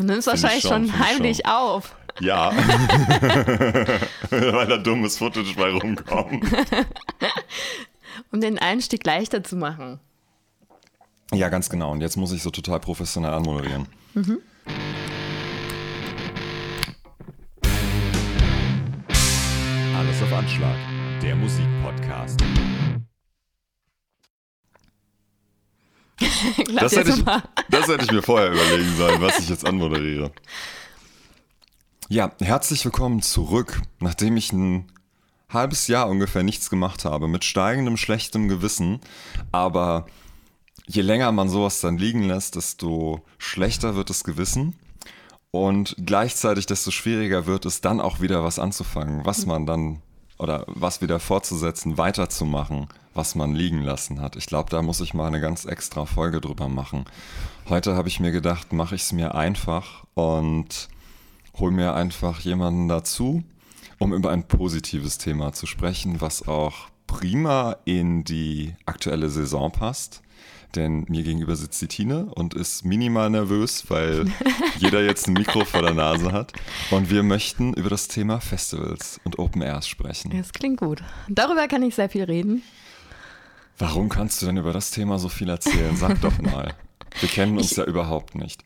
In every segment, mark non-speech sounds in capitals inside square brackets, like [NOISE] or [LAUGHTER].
Du nimmst wahrscheinlich schon, schon heimlich schon. auf. Ja. [LAUGHS] Weil da dummes Footage bei rumkommt. [LAUGHS] um den Einstieg leichter zu machen. Ja, ganz genau. Und jetzt muss ich so total professionell anmoderieren. Mhm. Alles auf Anschlag. Der Musikpodcast. [LAUGHS] das, hätte ich, das hätte ich mir vorher überlegen sollen, was ich jetzt anmoderiere. Ja, herzlich willkommen zurück, nachdem ich ein halbes Jahr ungefähr nichts gemacht habe, mit steigendem schlechtem Gewissen. Aber je länger man sowas dann liegen lässt, desto schlechter wird das Gewissen. Und gleichzeitig desto schwieriger wird es dann auch wieder was anzufangen, was man dann oder was wieder fortzusetzen, weiterzumachen, was man liegen lassen hat. Ich glaube, da muss ich mal eine ganz extra Folge drüber machen. Heute habe ich mir gedacht, mache ich es mir einfach und hol mir einfach jemanden dazu, um über ein positives Thema zu sprechen, was auch prima in die aktuelle Saison passt. Denn mir gegenüber sitzt die Tine und ist minimal nervös, weil [LAUGHS] jeder jetzt ein Mikro vor der Nase hat. Und wir möchten über das Thema Festivals und Open Airs sprechen. Das klingt gut. Darüber kann ich sehr viel reden. Warum kannst du denn über das Thema so viel erzählen? Sag doch mal. Wir kennen [LAUGHS] uns ich, ja überhaupt nicht.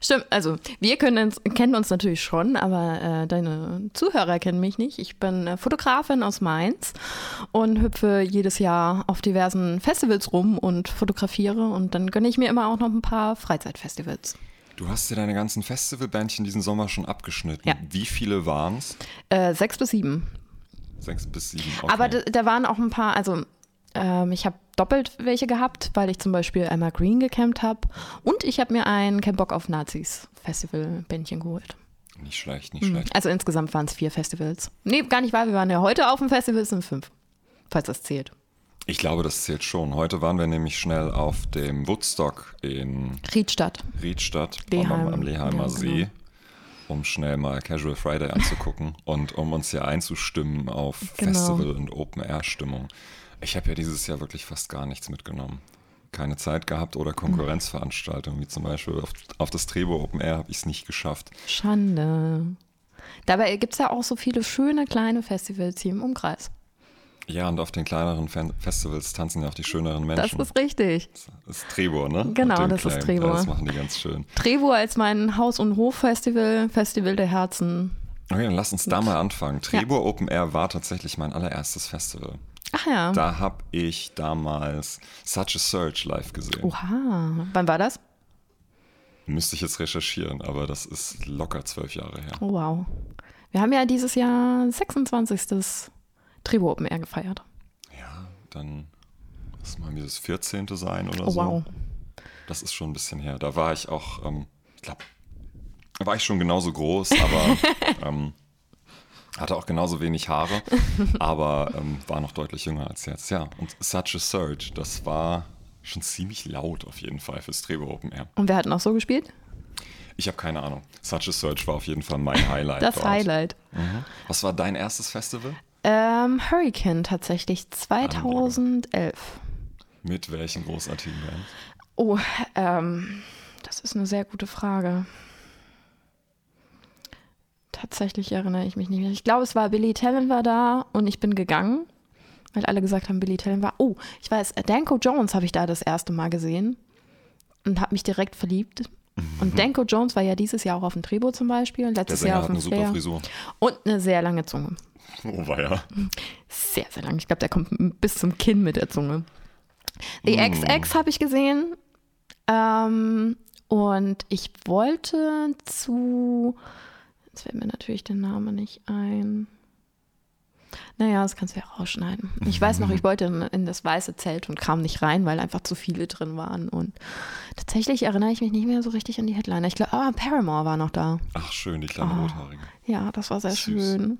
Stimmt, also wir können, kennen uns natürlich schon, aber äh, deine Zuhörer kennen mich nicht. Ich bin äh, Fotografin aus Mainz und hüpfe jedes Jahr auf diversen Festivals rum und fotografiere und dann gönne ich mir immer auch noch ein paar Freizeitfestivals. Du hast dir deine ganzen Festivalbändchen diesen Sommer schon abgeschnitten. Ja. Wie viele waren es? Äh, sechs bis sieben. Sechs bis sieben, okay. Aber da waren auch ein paar, also ähm, ich habe doppelt welche gehabt, weil ich zum Beispiel einmal Green gecampt habe. Und ich habe mir ein Kein Bock auf Nazis Festival-Bändchen geholt. Nicht schlecht, nicht mhm. schlecht. Also insgesamt waren es vier Festivals. Nee, gar nicht wahr. Wir waren ja heute auf dem Festival, es sind fünf. Falls das zählt. Ich glaube, das zählt schon. Heute waren wir nämlich schnell auf dem Woodstock in Riedstadt. Riedstadt Leheim. am, am Leheimer ja, See, genau. um schnell mal Casual Friday anzugucken [LAUGHS] und um uns hier einzustimmen auf genau. Festival- und Open-Air-Stimmung. Ich habe ja dieses Jahr wirklich fast gar nichts mitgenommen. Keine Zeit gehabt oder Konkurrenzveranstaltungen, wie zum Beispiel auf, auf das Trebo Open Air habe ich es nicht geschafft. Schande. Dabei gibt es ja auch so viele schöne kleine Festivals hier im Umkreis. Ja, und auf den kleineren Festivals tanzen ja auch die schöneren Menschen. Das ist richtig. Das ist Trebor, ne? Genau, das Claim. ist Trebor. Ja, das machen die ganz schön. Trebor als mein Haus- und Hof-Festival, Festival der Herzen. Okay, dann lass uns da mal anfangen. Trebor ja. Open Air war tatsächlich mein allererstes Festival. Ach ja. Da habe ich damals Such a Search live gesehen. Oha. Wann war das? Müsste ich jetzt recherchieren, aber das ist locker zwölf Jahre her. Oh, wow. Wir haben ja dieses Jahr 26. Tribo Open Air gefeiert. Ja, dann lass mal das 14. sein oder oh, so. Wow. Das ist schon ein bisschen her. Da war ich auch, ähm, ich glaube, da war ich schon genauso groß, aber [LAUGHS] ähm, hatte auch genauso wenig Haare, [LAUGHS] aber ähm, war noch deutlich jünger als jetzt. Ja, und Such a Surge, das war schon ziemlich laut auf jeden Fall fürs Trebo Open Air. Und wer hat noch so gespielt? Ich habe keine Ahnung. Such a Surge war auf jeden Fall mein Highlight. Das dort. Highlight. Mhm. Was war dein erstes Festival? Ähm, Hurricane tatsächlich, 2011. Mit welchen großartigen Bands? Oh, ähm, das ist eine sehr gute Frage. Tatsächlich erinnere ich mich nicht mehr. Ich glaube, es war Billy Talent war da und ich bin gegangen, weil alle gesagt haben, Billy Talent war. Oh, ich weiß, Danko Jones habe ich da das erste Mal gesehen und habe mich direkt verliebt. Und mhm. Danko Jones war ja dieses Jahr auch auf dem Trebo zum Beispiel. Letztes Der Jahr auf dem Flair. Frisur. Und eine sehr lange Zunge. Oh, war ja. Sehr, sehr lang. Ich glaube, der kommt bis zum Kinn mit der Zunge. The mm. XX habe ich gesehen. Ähm, und ich wollte zu Jetzt fällt mir natürlich der Name nicht ein. Naja, das kannst du ja rausschneiden. Ich weiß noch, ich wollte in, in, das weiße Zelt und kam nicht rein, weil einfach zu viele drin waren. Und tatsächlich erinnere ich mich nicht mehr so richtig an die Headliner. Ich glaube, ah, Paramore war noch da. Ach, schön, die kleine oh, Rothaarige. Ja, das war sehr Süß. schön.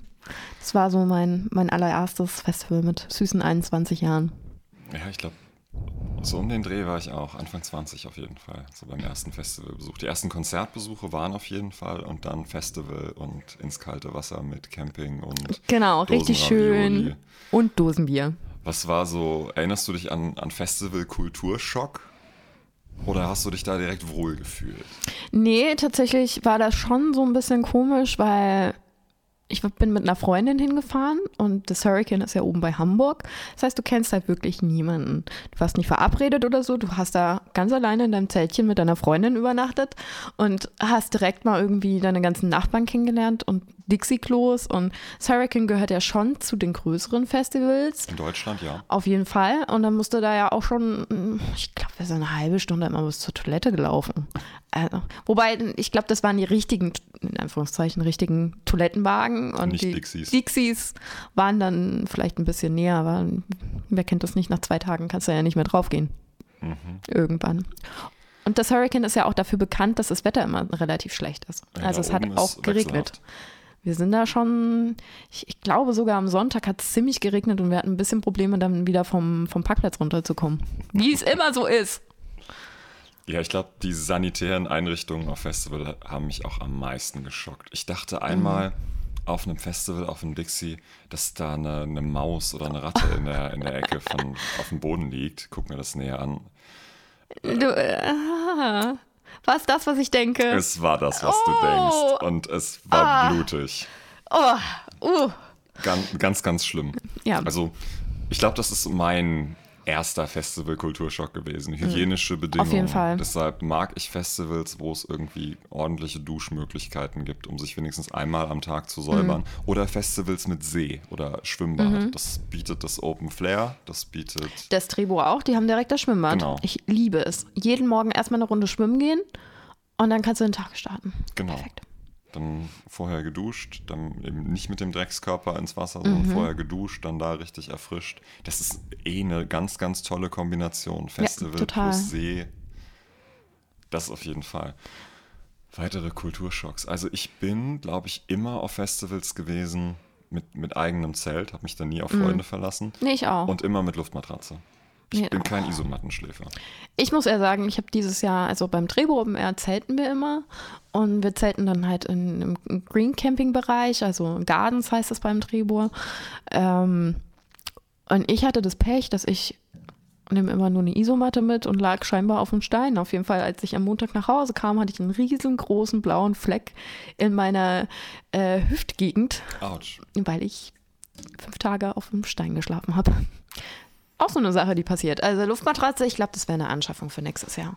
Das war so mein, mein allererstes Festival mit süßen 21 Jahren. Ja, ich glaube, so um den Dreh war ich auch, Anfang 20 auf jeden Fall, so beim ersten Festivalbesuch. Die ersten Konzertbesuche waren auf jeden Fall und dann Festival und ins kalte Wasser mit Camping und Genau, richtig schön. Und Dosenbier. Was war so, erinnerst du dich an, an Festival-Kulturschock? Oder hast du dich da direkt wohl gefühlt? Nee, tatsächlich war das schon so ein bisschen komisch, weil ich bin mit einer Freundin hingefahren und das Hurricane ist ja oben bei Hamburg. Das heißt, du kennst halt wirklich niemanden. Du warst nicht verabredet oder so. Du hast da ganz alleine in deinem Zeltchen mit deiner Freundin übernachtet und hast direkt mal irgendwie deine ganzen Nachbarn kennengelernt und Dixie-Klos. Und das Hurricane gehört ja schon zu den größeren Festivals. In Deutschland, ja. Auf jeden Fall. Und dann musste da ja auch schon, ich glaube, wir sind eine halbe Stunde immer bis zur Toilette gelaufen. Also, wobei, ich glaube, das waren die richtigen, in Anführungszeichen, richtigen Toilettenwagen. Und Nicht die Dixies. Dixies waren dann vielleicht ein bisschen näher, aber wer kennt das nicht? Nach zwei Tagen kannst du ja nicht mehr draufgehen. Mhm. Irgendwann. Und das Hurricane ist ja auch dafür bekannt, dass das Wetter immer relativ schlecht ist. Ja, also es hat auch geregnet. wechselhaft. Wir sind da schon, ich, ich glaube sogar am Sonntag hat es ziemlich geregnet und wir hatten ein bisschen Probleme, dann wieder vom, vom Parkplatz runterzukommen. Wie es immer so ist. Ja, ich glaube, die sanitären Einrichtungen auf Festival haben mich auch am meisten geschockt. Ich dachte einmal Mhm. auf einem Festival, auf einem Dixie, dass da eine, eine Maus oder eine Ratte in der, in der Ecke von, auf dem Boden liegt. Guck mir das näher an. Du, äh, [LAUGHS] war es das, was ich denke? Es war das, was Oh. du denkst. Und es war Ah. blutig. oh, uh. Ganz, ganz, ganz schlimm. Ja. Also, ich glaube, das ist mein erster Festival-Kulturschock gewesen. Hygienische Bedingungen. jeden Fall. Deshalb mag ich Festivals, wo es irgendwie ordentliche Duschmöglichkeiten gibt, um sich wenigstens einmal am Tag zu säubern. Mhm. Oder Festivals mit See oder Schwimmbad. Das bietet das Open Flair, das bietet. Das Trebo auch, die haben direkt das Schwimmbad. Genau. Ich liebe es. Jeden Morgen erstmal eine Runde schwimmen gehen und dann kannst du den Tag starten. Genau. Perfekt. Dann vorher geduscht, dann eben nicht mit dem Dreckskörper ins Wasser, sondern Mhm. vorher geduscht, dann da richtig erfrischt. Das ist eh eine ganz, ganz tolle Kombination. Festival total. plus See. Das auf jeden Fall. Weitere Kulturschocks. Also ich bin, glaube ich, immer auf Festivals gewesen mit, mit eigenem Zelt, habe mich da nie auf Freunde verlassen. Nee, ich auch. Und immer mit Luftmatratze. Ich Nee, bin kein Isomattenschläfer. Ich muss eher sagen, ich habe dieses Jahr, also beim Trebo Open Air zelten wir immer und wir zelten dann halt in, im Green Camping Bereich, also Gardens heißt das beim Trebo. Ähm, und ich hatte das Pech, dass ich nehme immer nur eine Isomatte mit und lag scheinbar auf dem Stein. Auf jeden Fall, als ich am Montag nach Hause kam, hatte ich einen riesengroßen blauen Fleck in meiner äh, Hüftgegend, Autsch. weil ich fünf Tage auf dem Stein geschlafen habe. Auch so eine Sache, die passiert. Also Luftmatratze, ich glaube, das wäre eine Anschaffung für nächstes Jahr.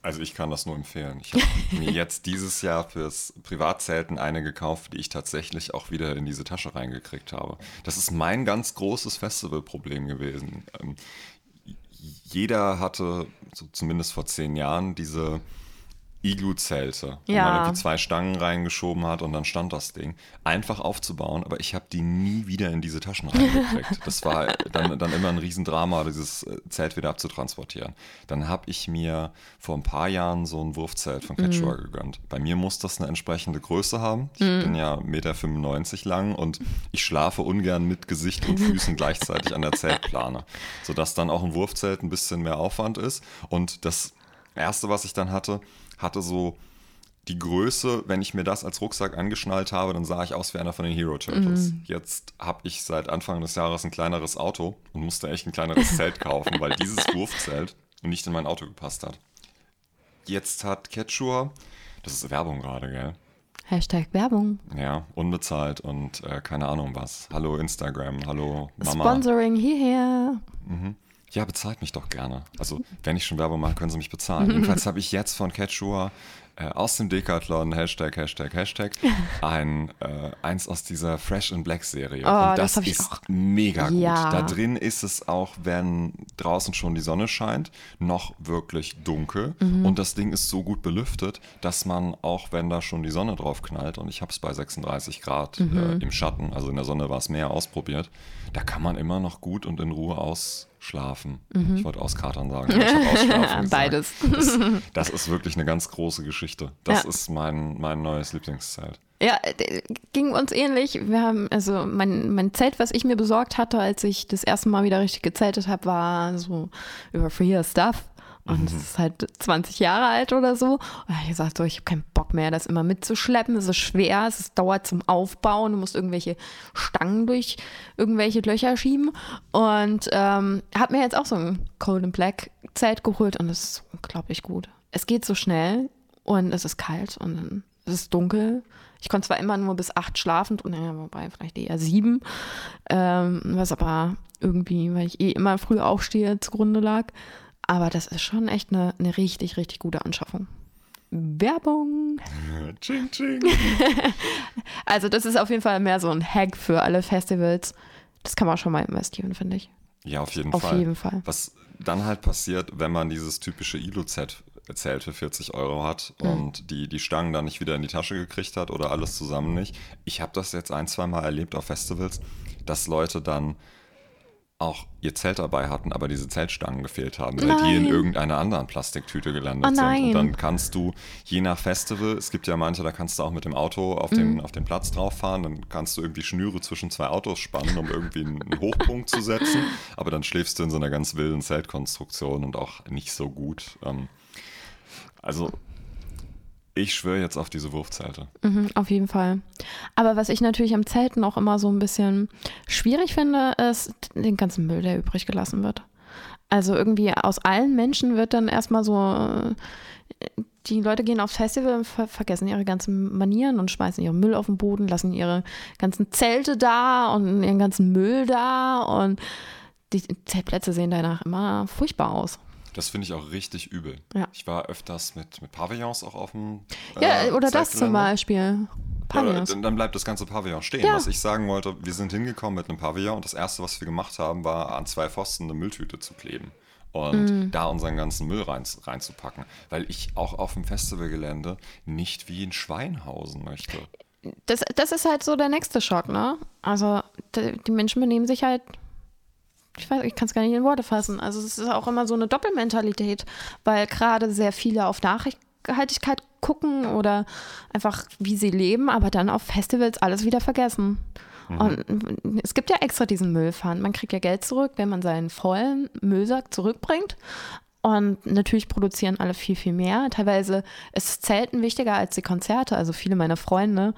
Also ich kann das nur empfehlen. Ich habe [LAUGHS] mir jetzt dieses Jahr fürs Privatzelten eine gekauft, die ich tatsächlich auch wieder in diese Tasche reingekriegt habe. Das ist mein ganz großes Festivalproblem gewesen. Ähm, jeder hatte, so zumindest vor zehn Jahren, diese Iglu-Zelte, wo Ja. man irgendwie zwei Stangen reingeschoben hat und dann stand das Ding. Einfach aufzubauen, aber ich habe die nie wieder in diese Taschen reingekriegt. Das war dann, dann immer ein Riesendrama, dieses äh, Zelt wieder abzutransportieren. Dann habe ich mir vor ein paar Jahren so ein Wurfzelt von Quechua gegönnt. Bei mir muss das eine entsprechende Größe haben. Ich bin ja 1,95 Meter lang und ich schlafe ungern mit Gesicht und Füßen gleichzeitig an der Zeltplane, sodass dann auch ein Wurfzelt ein bisschen mehr Aufwand ist. Und das Erste, was ich dann hatte, hatte so die Größe, wenn ich mir das als Rucksack angeschnallt habe, dann sah ich aus wie einer von den Hero Turtles. Jetzt habe ich seit Anfang des Jahres ein kleineres Auto und musste echt ein kleineres [LAUGHS] Zelt kaufen, weil dieses Wurfzelt nicht in mein Auto gepasst hat. Jetzt hat Quechua, das ist Werbung gerade, gell? Hashtag Werbung. Ja, unbezahlt und äh, keine Ahnung was. Hallo Instagram, hallo Mama. Sponsoring hierher. Ja, bezahlt mich doch gerne. Also, wenn ich schon Werbung mache, können sie mich bezahlen. Jedenfalls habe ich jetzt von Quechua äh, aus dem Decathlon, Hashtag, Hashtag, Hashtag, [LAUGHS] ein, äh, eins aus dieser Fresh and Black Serie. Oh, Und das das, ist auch. mega gut. Ja. Da drin ist es auch, wenn draußen schon die Sonne scheint, noch wirklich dunkel. Mhm. Und das Ding ist so gut belüftet, dass man auch, wenn da schon die Sonne drauf knallt, und ich habe es bei 36 Grad Mhm. äh, im Schatten, also in der Sonne war es mehr ausprobiert, da kann man immer noch gut und in Ruhe ausschlafen. Ich wollte auskatern sagen, aber. Mhm. [LAUGHS] Beides. Das, [LAUGHS] das ist wirklich eine ganz große Geschichte. Das Ja. ist mein, mein neues Lieblingszelt. Ja, äh, ging uns ähnlich. Wir haben, also mein, mein Zelt, was ich mir besorgt hatte, als ich das erste Mal wieder richtig gezeltet habe, war so über Free Stuff. Und es ist halt 20 Jahre alt oder so. Und da hab ich gesagt, so, ich habe keinen Bock mehr, das immer mitzuschleppen. Es ist schwer, es ist, dauert zum Aufbauen. Du musst irgendwelche Stangen durch irgendwelche Löcher schieben. Und ähm, habe mir jetzt auch so ein Cold and Black Zelt geholt und es ist unglaublich gut. Es geht so schnell und es ist kalt und es ist dunkel. Ich konnte zwar immer nur bis acht schlafen, und naja, wobei vielleicht eher sieben, ähm, was aber irgendwie, weil ich eh immer früh aufstehe, zugrunde lag. Aber das ist schon echt eine, eine richtig, richtig gute Anschaffung. Werbung. [LAUGHS] Ching, ching. [LAUGHS] Also das ist auf jeden Fall mehr so ein Hack für alle Festivals. Das kann man schon mal investieren, finde ich. Ja, auf jeden Auf Fall. jeden Fall. Was dann halt passiert, wenn man dieses typische Ilo-Zelt Zelt für 40 Euro hat Mhm. und die, die Stangen dann nicht wieder in die Tasche gekriegt hat oder alles zusammen nicht. Ich habe das jetzt ein, zwei Mal erlebt auf Festivals, dass Leute dann auch ihr Zelt dabei hatten, aber diese Zeltstangen gefehlt haben, weil die in Nein. irgendeiner anderen Plastiktüte gelandet Oh sind. nein. Und dann kannst du, je nach Festival, es gibt ja manche, da kannst du auch mit dem Auto auf den, Mhm. auf den Platz drauf fahren, dann kannst du irgendwie Schnüre zwischen zwei Autos spannen, um irgendwie einen einen Hochpunkt zu setzen, [LAUGHS] aber dann schläfst du in so einer ganz wilden Zeltkonstruktion und auch nicht so gut. Ähm, also, ich schwöre jetzt auf diese Wurfzelte. Mhm, auf jeden Fall. Aber was ich natürlich am Zelten auch immer so ein bisschen schwierig finde, ist den ganzen Müll, der übrig gelassen wird. Also irgendwie aus allen Menschen wird dann erstmal so, äh, die Leute gehen aufs Festival und ver vergessen ihre ganzen Manieren und schmeißen ihren Müll auf den Boden, lassen ihre ganzen Zelte da und ihren ganzen Müll da und die Zeltplätze sehen danach immer furchtbar aus. Das finde ich auch richtig übel. Ja. Ich war öfters mit, mit Pavillons auch auf dem. Ja, äh, oder das zum. Beispiel. Ja, Pavillons. dann, dann bleibt das ganze Pavillon stehen. Ja. Was ich sagen wollte, wir sind hingekommen mit einem Pavillon und das erste, was wir gemacht haben, war an zwei Pfosten eine Mülltüte zu kleben und Mhm. da unseren ganzen Müll rein, reinzupacken. Weil ich auch auf dem Festivalgelände nicht wie ein Schwein hausen möchte. das, das ist halt so der nächste Schock, ne? Also die Menschen benehmen sich halt, ich weiß, ich kann es gar nicht in Worte fassen. Also es ist auch immer so eine Doppelmentalität, weil gerade sehr viele auf Nachhaltigkeit gucken oder einfach wie sie leben, aber dann auf Festivals alles wieder vergessen. Und es gibt ja extra diesen Müllfund. Man kriegt ja Geld zurück, wenn man seinen vollen Müllsack zurückbringt. Und natürlich produzieren alle viel, viel mehr. Teilweise ist Zelten wichtiger als die Konzerte. Also viele meiner Freunde.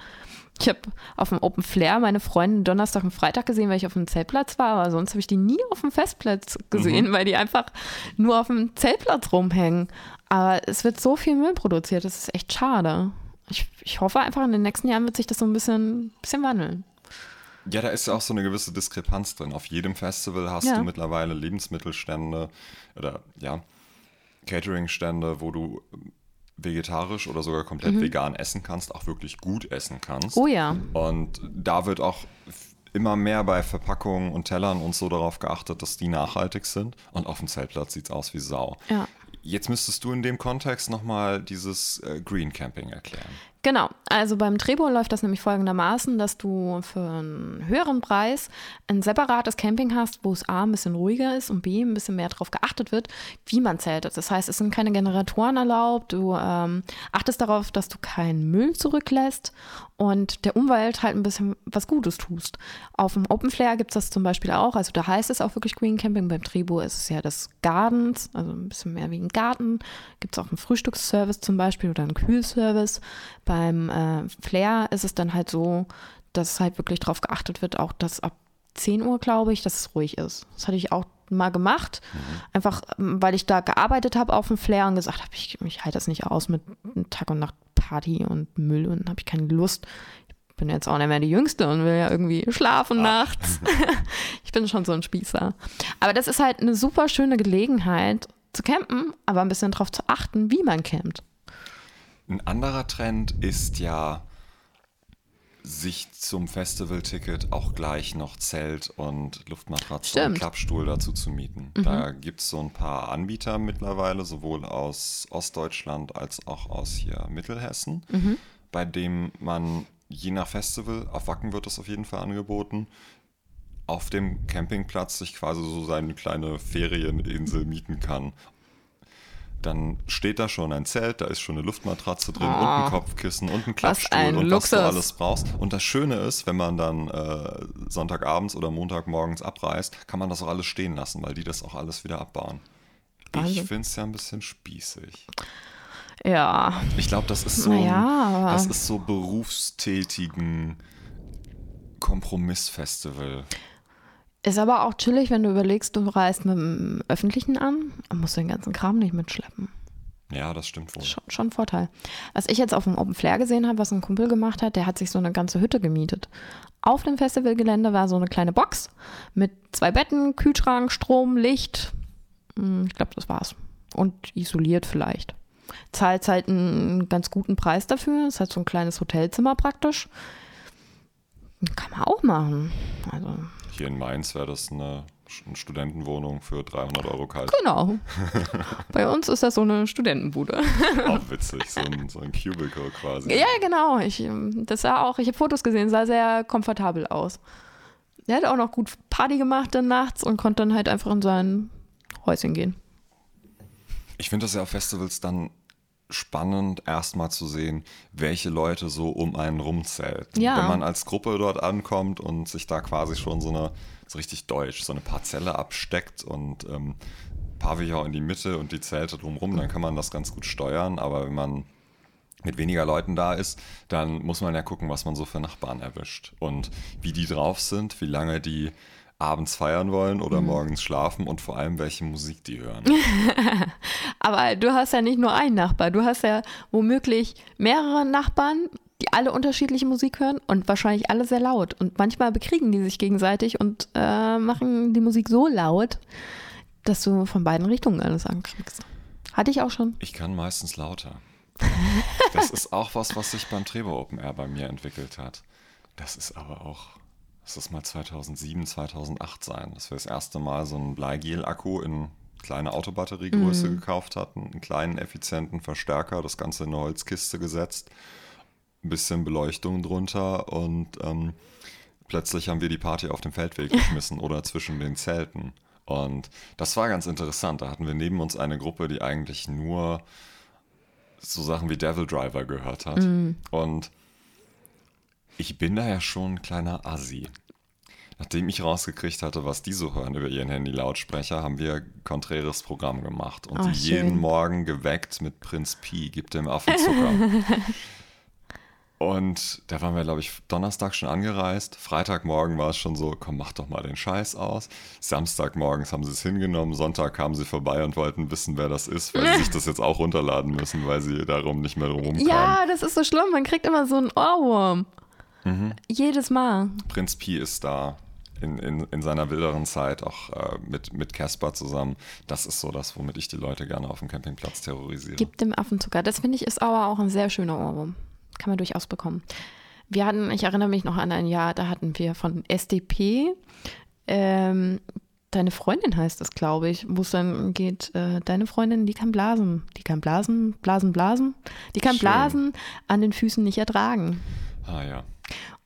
Ich habe auf dem Open Flair meine Freunde Donnerstag und Freitag gesehen, weil ich auf dem Zeltplatz war, aber sonst habe ich die nie auf dem Festplatz gesehen, weil die einfach nur auf dem Zeltplatz rumhängen. Aber es wird so viel Müll produziert, das ist echt schade. Ich, ich hoffe einfach, in den nächsten Jahren wird sich das so ein bisschen, bisschen wandeln. Ja, da ist ja auch so eine gewisse Diskrepanz drin. Auf jedem Festival hast Ja. du mittlerweile Lebensmittelstände oder ja, Cateringstände, wo du vegetarisch oder sogar komplett vegan essen kannst, auch wirklich gut essen kannst. Mhm. Oh ja. Und da wird auch immer mehr bei Verpackungen und Tellern und so darauf geachtet, dass die nachhaltig sind. Und auf dem Zeltplatz sieht es aus wie Sau. Ja. Jetzt müsstest du in dem Kontext nochmal dieses äh, Green Camping erklären. Genau, also beim Trebo läuft das nämlich folgendermaßen, dass du für einen höheren Preis ein separates Camping hast, wo es A ein bisschen ruhiger ist und B ein bisschen mehr darauf geachtet wird, wie man zeltet. Das heißt, es sind keine Generatoren erlaubt, du ähm, achtest darauf, dass du keinen Müll zurücklässt und der Umwelt halt ein bisschen was Gutes tust. Auf dem Open Flare gibt es das zum Beispiel auch, also da heißt es auch wirklich Green Camping, beim Trebo ist es ja das Gardens, also ein bisschen mehr wie ein Garten. Gibt es auch einen Frühstücksservice zum Beispiel oder einen Kühlservice. Beim äh, Flair ist es dann halt so, dass halt wirklich darauf geachtet wird, auch dass ab 10 Uhr, glaube ich, dass es ruhig ist. Das hatte ich auch mal gemacht, einfach ähm, weil ich da gearbeitet habe auf dem Flair und gesagt habe, ich, ich halte das nicht aus mit Tag und Nacht Party und Müll und habe ich keine Lust. Ich bin jetzt auch nicht mehr die Jüngste und will ja irgendwie schlafen nachts. [LAUGHS] ich bin schon so ein Spießer. Aber das ist halt eine super schöne Gelegenheit zu campen, aber ein bisschen darauf zu achten, wie man campt. Ein anderer Trend ist ja, sich zum Festivalticket auch gleich noch Zelt und Luftmatratze Stimmt. und Klappstuhl dazu zu mieten. Da gibt es so ein paar Anbieter mittlerweile, sowohl aus Ostdeutschland als auch aus hier Mittelhessen, bei dem man je nach Festival, auf Wacken wird das auf jeden Fall angeboten, auf dem Campingplatz sich quasi so seine kleine Ferieninsel mieten kann. Dann steht da schon ein Zelt, da ist schon eine Luftmatratze drin und ein Kopfkissen und ein Klappstuhl ein und was du Luxus. alles brauchst. Und das Schöne ist, wenn man dann äh, Sonntagabends oder Montagmorgens abreist, kann man das auch alles stehen lassen, weil die das auch alles wieder abbauen. Ich Wahnsinn. finde es ja ein bisschen spießig. Ja. Ich glaube, das ist so, Naja, das ist so berufstätigen Kompromissfestival. Ist aber auch chillig, wenn du überlegst, du reist mit dem Öffentlichen an und musst den ganzen Kram nicht mitschleppen. Ja, das stimmt wohl. Schon, schon ein Vorteil. Was ich jetzt auf dem Open Flair gesehen habe, was ein Kumpel gemacht hat, der hat sich so eine ganze Hütte gemietet. Auf dem Festivalgelände war so eine kleine Box mit zwei Betten, Kühlschrank, Strom, Licht. Hm, Ich glaube, das war's. Und isoliert vielleicht. Zahlt halt einen ganz guten Preis dafür. Ist halt so ein kleines Hotelzimmer praktisch. Kann man auch machen. Also, Hier in Mainz wäre das eine, eine Studentenwohnung für 300 Euro kalt. genau. [LAUGHS] Bei uns ist das so eine Studentenbude. Auch witzig, so ein, so ein Cubicle quasi. Ja, genau. Ich, ähm, das sah auch, ich habe Fotos gesehen, sah sehr komfortabel aus. Er hat auch noch gut Party gemacht dann nachts und konnte dann halt einfach in sein Häuschen gehen. Ich finde das ja auf Festivals dann spannend, erstmal zu sehen, welche Leute so um einen rumzelten. Ja. Wenn man als Gruppe dort ankommt und sich da quasi schon so eine, so richtig deutsch, so eine Parzelle absteckt und ähm, Pavillon in die Mitte und die Zelte drumrum, dann kann man das ganz gut steuern. Aber wenn man mit weniger Leuten da ist, dann muss man ja gucken, was man so für Nachbarn erwischt und wie die drauf sind, wie lange die abends feiern wollen oder morgens schlafen und vor allem, welche Musik die hören. [LAUGHS] Aber du hast ja nicht nur einen Nachbar, du hast ja womöglich mehrere Nachbarn, die alle unterschiedliche Musik hören und wahrscheinlich alle sehr laut. Und manchmal bekriegen die sich gegenseitig und äh, machen die Musik so laut, dass du von beiden Richtungen alles ankriegst. Hatte ich auch schon. Ich kann meistens lauter. Das [LAUGHS] ist auch was, was sich beim Trebo Open Air bei mir entwickelt hat. Das ist aber auch, das ist mal 2007, 2008 sein, dass wir das erste Mal so einen Bleigel-Akku in kleine Autobatteriegröße gekauft hatten, einen kleinen effizienten Verstärker, das Ganze in eine Holzkiste gesetzt, ein bisschen Beleuchtung drunter und ähm, plötzlich haben wir die Party auf dem Feldweg [LAUGHS] geschmissen oder zwischen den Zelten. Und das war ganz interessant. Da hatten wir neben uns eine Gruppe, die eigentlich nur so Sachen wie Devil Driver gehört hat. Und ich bin da ja schon ein kleiner Assi. Nachdem ich rausgekriegt hatte, was die so hören über ihren Handy-Lautsprecher, haben wir konträres Programm gemacht und Oh, die jeden. Morgen geweckt mit Prinz Pi, gibt dem Affen Zucker. [LAUGHS] Und da waren wir, glaube ich, Donnerstag schon angereist. Freitagmorgen war es schon so, komm, mach doch mal den Scheiß aus. Samstagmorgens haben sie es hingenommen. Sonntag kamen sie vorbei und wollten wissen, wer das ist, weil sie sich das jetzt auch runterladen müssen, weil sie darum nicht mehr drum kamen. Ja, das ist so schlimm. Man kriegt immer so einen Ohrwurm. Jedes Mal. Prinz Pi ist da in, in, in seiner wilderen Zeit auch äh, mit, mit zusammen. Das ist so das, womit ich die Leute gerne auf dem Campingplatz terrorisiere. Gib dem Affen Zucker. Das finde ich ist aber auch ein sehr schöner Ohrwurm. Kann man durchaus bekommen. Wir hatten, ich erinnere mich noch an ein Jahr, da hatten wir von SDP, ähm, deine Freundin heißt es, glaube ich, wo es dann geht, äh, deine Freundin, die kann blasen. Die kann blasen, blasen, blasen. Die kann Schön. blasen, an den Füßen nicht ertragen. Ah ja.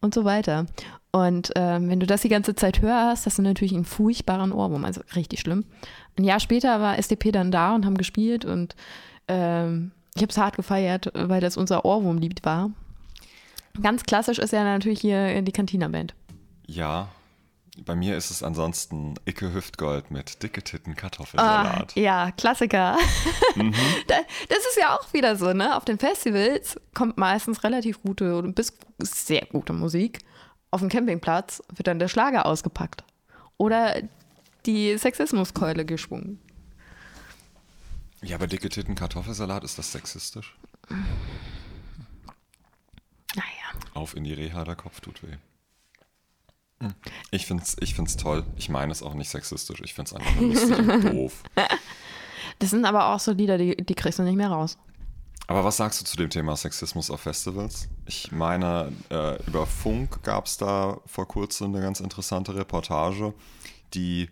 und so weiter. Und ähm, wenn du das die ganze Zeit hörst, hast du natürlich einen furchtbaren Ohrwurm, also richtig schlimm. Ein Jahr später war SDP dann da und haben gespielt und ähm, ich habe es hart gefeiert, weil das unser Ohrwurmlied war. Ganz klassisch ist ja natürlich hier die Cantina-Band. Ja, bei mir ist es ansonsten Icke Hüftgold mit dicke Titten Ah, Kartoffelsalat. ja, Klassiker. [LAUGHS] Da- das ist ja auch wieder so, ne? Auf den Festivals kommt meistens relativ gute oder bis sehr gute Musik. Auf dem Campingplatz wird dann der Schlager ausgepackt. Oder die Sexismuskeule geschwungen. Ja, aber dicke Titten Kartoffelsalat, ist das sexistisch? Naja. Auf in die Reha, der Kopf tut weh. Hm. Ich find's, ich find's toll. Ich meine es auch nicht sexistisch. Ich find's einfach nur lustig und [LAUGHS] doof. Das sind aber auch so Lieder, die, die kriegst du nicht mehr raus. Aber was sagst du zu dem Thema Sexismus auf Festivals? Ich meine, äh, über Funk gab es da vor kurzem eine ganz interessante Reportage, die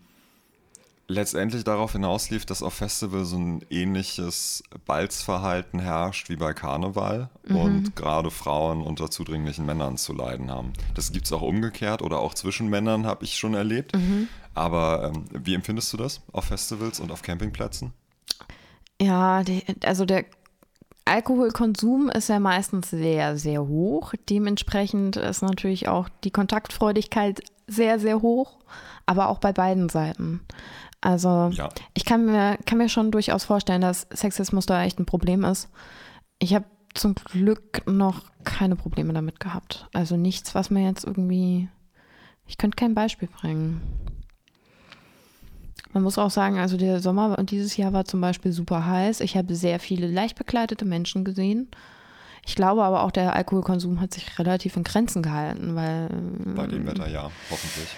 letztendlich darauf hinauslief, dass auf Festivals so ein ähnliches Balzverhalten herrscht wie bei Karneval und gerade Frauen unter zudringlichen Männern zu leiden haben. Das gibt es auch umgekehrt oder auch zwischen Männern, habe ich schon erlebt. Aber ähm, wie empfindest du das auf Festivals und auf Campingplätzen? Ja, die, also der Alkoholkonsum ist ja meistens sehr, sehr hoch. Dementsprechend ist natürlich auch die Kontaktfreudigkeit sehr, sehr hoch, aber auch bei beiden Seiten. Also Ja. ich kann mir, kann mir schon durchaus vorstellen, dass Sexismus da echt ein Problem ist. ich habe zum Glück noch keine Probleme damit gehabt. Also nichts, was mir jetzt irgendwie. Ich könnte kein Beispiel bringen. Man muss auch sagen, also der Sommer und dieses Jahr war zum Beispiel super heiß. Ich habe sehr viele leicht bekleidete Menschen gesehen. Ich glaube aber auch, der Alkoholkonsum hat sich relativ in Grenzen gehalten, weil. Bei dem Wetter ja, hoffentlich.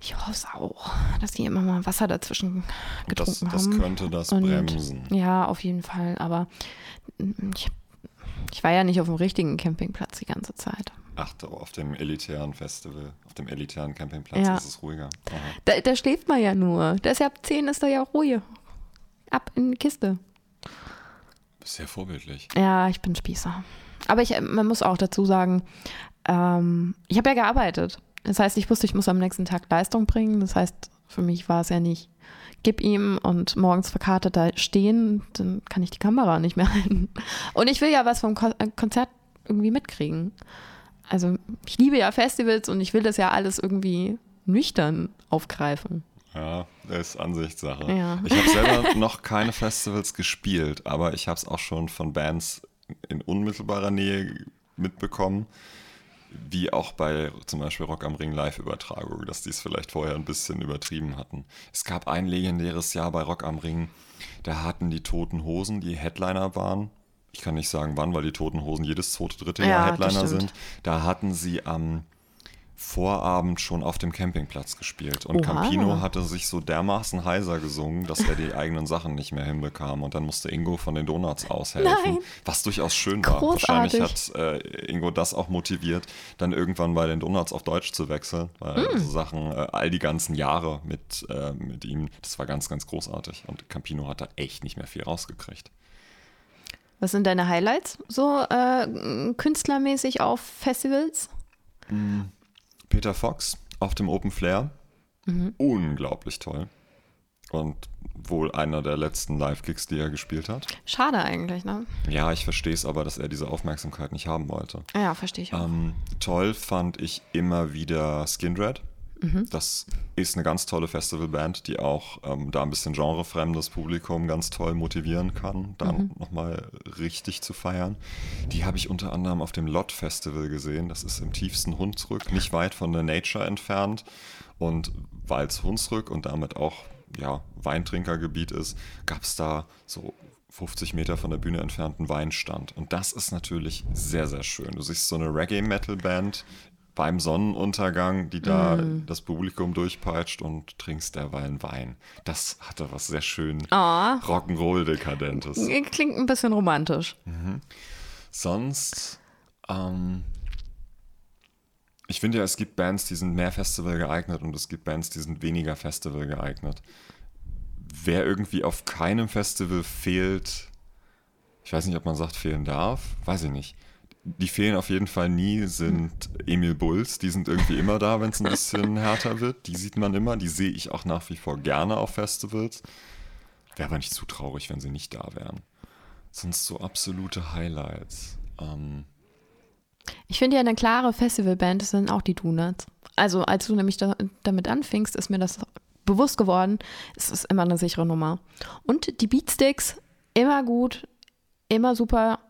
Ich hoffe es auch, dass die immer mal Wasser dazwischen getrunken das, haben. Das könnte das Und- bremsen. Ja, auf jeden Fall. Aber ich, ich war ja nicht auf dem richtigen Campingplatz die ganze Zeit. Ach, auf dem elitären Festival, auf dem elitären Campingplatz Ja. ist es ruhiger. Da, da schläft man ja nur. Da ist ja ab 10 ist da ja Ruhe. Ab in die Kiste. Sehr vorbildlich. Ja, ich bin Spießer. Aber ich, man muss auch dazu sagen, ähm, ich habe ja gearbeitet. Das heißt, ich wusste, ich muss am nächsten Tag Leistung bringen. Das heißt, für mich war es ja nicht, gib ihm und morgens verkartet da stehen, dann kann ich die Kamera nicht mehr [LAUGHS] halten. Und ich will ja was vom äh, Konzert irgendwie mitkriegen. Also ich liebe ja Festivals und ich will das ja alles irgendwie nüchtern aufgreifen. Ja, das ist Ansichtssache. Ja. Ich habe selber [LAUGHS] noch keine Festivals gespielt, aber ich habe es auch schon von Bands in unmittelbarer Nähe mitbekommen, wie auch bei zum Beispiel Rock am Ring Live-Übertragung, dass die es vielleicht vorher ein bisschen übertrieben hatten. Es gab ein legendäres Jahr bei Rock am Ring, da hatten die Toten Hosen, die Headliner waren. Ich kann nicht sagen wann, weil die Toten Hosen jedes zweite, dritte Ja, Jahr Headliner sind. Da hatten sie am Vorabend schon auf dem Campingplatz gespielt. Und Oha. Campino hatte sich so dermaßen heiser gesungen, dass er die eigenen Sachen nicht mehr hinbekam. Und dann musste Ingo von den Donuts aushelfen. Nein. Was durchaus schön war. Großartig. Wahrscheinlich hat äh, Ingo das auch motiviert, dann irgendwann bei den Donuts auf Deutsch zu wechseln. Weil Hm. so Sachen, äh, all die ganzen Jahre mit, äh, mit ihm, das war ganz, ganz großartig. Und Campino hat da echt nicht mehr viel rausgekriegt. Was sind deine Highlights so äh, künstlermäßig auf Festivals? Peter Fox auf dem Open Flair. Mhm. Unglaublich toll. Und wohl einer der letzten Live-Kicks, die er gespielt hat. Schade eigentlich, ne? Ja, ich verstehe es aber, dass er diese Aufmerksamkeit nicht haben wollte. Ja, verstehe ich auch. Ähm, toll fand ich immer wieder Skindred. Das ist eine ganz tolle Festivalband, die auch ähm, da ein bisschen genrefremdes Publikum ganz toll motivieren kann, da nochmal richtig zu feiern. Die habe ich unter anderem auf dem Lot Festival gesehen. Das ist im tiefsten Hunsrück, nicht weit von der Nature entfernt. Und weil es Hunsrück und damit auch ja, Weintrinkergebiet ist, gab es da so 50 Meter von der Bühne entfernten Weinstand. Und das ist natürlich sehr, sehr schön. Du siehst so eine Reggae-Metal-Band beim Sonnenuntergang, die da das Publikum durchpeitscht und trinkst derweil Wein. Das hatte was sehr schön Ah. Rock'n'Roll-Dekadentes. Klingt ein bisschen romantisch. Sonst, ähm, ich finde ja, es gibt Bands, die sind mehr Festival geeignet und es gibt Bands, die sind weniger Festival geeignet. Wer irgendwie auf keinem Festival fehlt, ich weiß nicht, ob man sagt, fehlen darf, weiß ich nicht. Die fehlen auf jeden Fall nie, sind Emil Bulls. Die sind irgendwie immer da, wenn es ein bisschen [LAUGHS] härter wird. Die sieht man immer. Die sehe ich auch nach wie vor gerne auf Festivals. Wäre aber nicht zu traurig, wenn sie nicht da wären. Sonst so absolute Highlights. Ähm, Ich finde ja eine klare Festivalband das sind auch die Donuts. Also als du nämlich da, damit anfingst, ist mir das bewusst geworden. Es ist immer eine sichere Nummer. Und die Beatsticks, immer gut, immer super.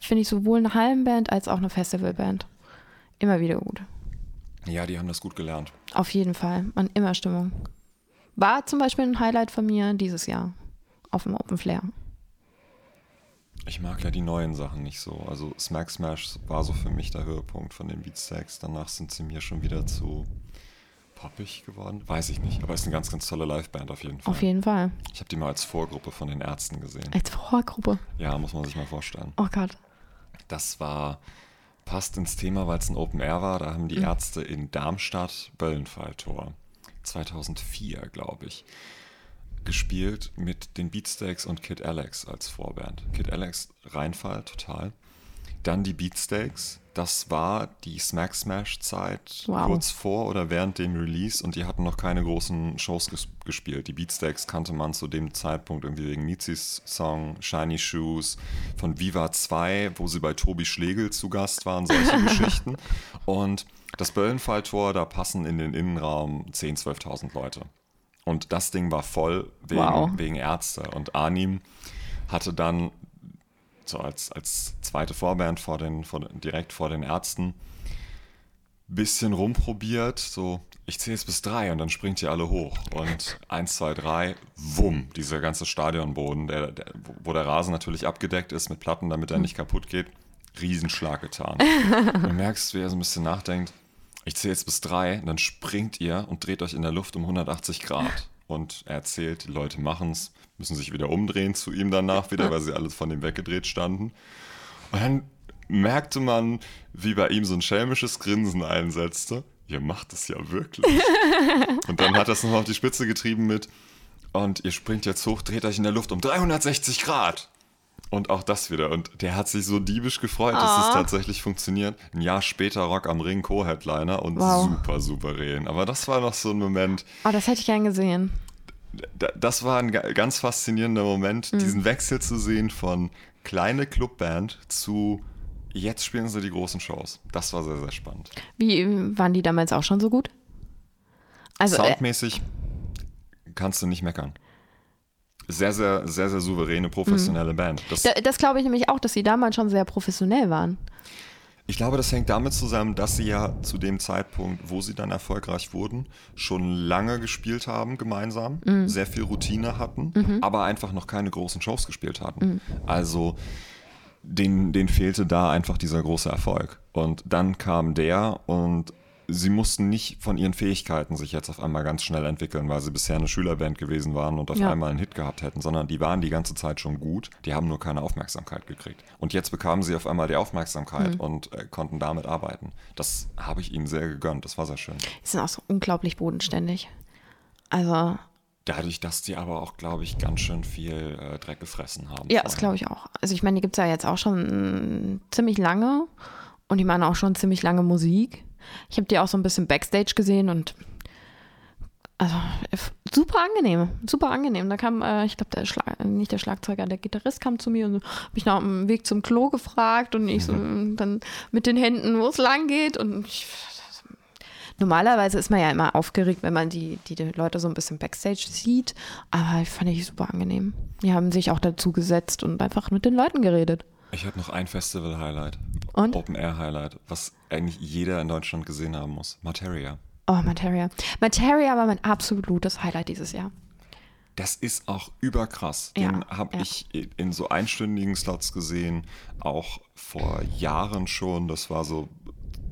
Finde ich sowohl eine Hallenband als auch eine Festivalband. Immer wieder gut. ja, die haben das gut gelernt. Auf jeden Fall. Man immer Stimmung. War zum Beispiel ein Highlight von mir dieses Jahr auf dem Open Flair. Ich mag ja die neuen Sachen nicht so. Also Smack Smash war so für mich der Höhepunkt von den Beatsteaks. Danach sind sie mir schon wieder zu poppig geworden. Weiß ich nicht, aber ist eine ganz, ganz tolle Liveband auf jeden Fall. Auf jeden Fall. Ich habe die mal als Vorgruppe von den Ärzten gesehen. Als Vorgruppe. Ja, muss man sich mal vorstellen. Oh Gott. Das war, passt ins Thema, weil es ein Open Air war. Da haben die Ärzte in Darmstadt Böllenfalltor 2004, glaube ich, gespielt mit den Beatsteaks und Kid Alex als Vorband. Kid Alex Reinfall, total. Dann die Beatsteaks, das war die Smack Smash Zeit Wow. kurz vor oder während dem Release und die hatten noch keine großen Shows ges gespielt. Die Beatsteaks kannte man zu dem Zeitpunkt irgendwie wegen Mizis Song Shiny Shoes von Viva 2, wo sie bei Tobi Schlegel zu Gast waren, solche [LAUGHS] Geschichten. Und das Böllenfalltor, da passen in den Innenraum 10.000, 12.000 Leute. Und das Ding war voll wegen, Wow. wegen Ärzte. Und Arnim hatte dann so als, als zweite Vorband vor den, vor, direkt vor den Ärzten. Bisschen rumprobiert, so ich zähle jetzt bis drei und dann springt ihr alle hoch. Und eins, zwei, drei, wumm, dieser ganze Stadionboden, der, der, wo der Rasen natürlich abgedeckt ist mit Platten, damit er nicht kaputt geht, Riesenschlag getan. [LAUGHS] du merkst, wie er so ein bisschen nachdenkt, ich zähle jetzt bis drei, dann springt ihr und dreht euch in der Luft um 180 Grad. Und er erzählt, die Leute machen es, müssen sich wieder umdrehen zu ihm danach wieder, weil sie alle von ihm weggedreht standen. Und dann merkte man, wie bei ihm so ein schelmisches Grinsen einsetzte ihr macht es ja wirklich. [LAUGHS] und dann hat er es noch auf die Spitze getrieben mit, und ihr springt jetzt hoch, dreht euch in der Luft um 360 Grad. Und auch das wieder. Und der hat sich so diebisch gefreut, oh. dass es ah. tatsächlich funktioniert. Ein Jahr später Rock am Ring Co-Headliner und wow. super souverän. Aber das war noch so ein Moment. Oh, das hätte ich gern gesehen. Das war ein ganz faszinierender Moment, mhm. diesen Wechsel zu sehen von kleine Clubband zu Jetzt spielen sie die großen Shows. Das war sehr, sehr spannend. Wie waren die damals auch schon so gut? Also, äh, Soundmäßig äh, kannst du nicht meckern. Sehr, sehr, sehr, sehr souveräne, professionelle mhm. Band. Das, das, das glaube ich nämlich auch, dass sie damals schon sehr professionell waren. Ich glaube, das hängt damit zusammen, dass sie ja zu dem Zeitpunkt, wo sie dann erfolgreich wurden, schon lange gespielt haben gemeinsam, mhm. sehr viel Routine hatten, mhm. aber einfach noch keine großen Shows gespielt hatten. Mhm. Also den, denen fehlte da einfach dieser große Erfolg. Und dann kam der und sie mussten nicht von ihren Fähigkeiten sich jetzt auf einmal ganz schnell entwickeln, weil sie bisher eine Schülerband gewesen waren und auf ja. einmal einen Hit gehabt hätten, sondern die waren die ganze Zeit schon gut, die haben nur keine Aufmerksamkeit gekriegt. Und jetzt bekamen sie auf einmal die Aufmerksamkeit mhm. und äh, konnten damit arbeiten. Das habe ich ihnen sehr gegönnt, das war sehr schön. Sie sind auch so unglaublich bodenständig. Also Dadurch, dass die aber auch, glaube ich, ganz schön viel äh, Dreck gefressen haben. Ja, das glaube ich auch. Also ich meine, die gibt es ja jetzt auch schon mh, ziemlich lange und die machen auch schon ziemlich lange Musik. Ich habe die auch so ein bisschen Backstage gesehen und also super angenehm, super angenehm. Da kam, äh, ich glaube, der Schlag, nicht der Schlagzeuger, der Gitarrist kam zu mir und so, habe mich nach dem Weg zum Klo gefragt und ich so mhm. dann mit den Händen, wo es lang geht und ich Normalerweise ist man ja immer aufgeregt, wenn man die, die, die Leute so ein bisschen Backstage sieht. Aber fand ich super angenehm. Die haben sich auch dazu gesetzt und einfach mit den Leuten geredet. Ich habe noch ein Festival-Highlight. Und? Open-Air-Highlight, was eigentlich jeder in Deutschland gesehen haben muss. Materia. Oh, Materia. Materia war mein absolutes Highlight dieses Jahr. Das ist auch überkrass. Den ja, habe ja. ich in so einstündigen Slots gesehen, auch vor Jahren schon. Das war so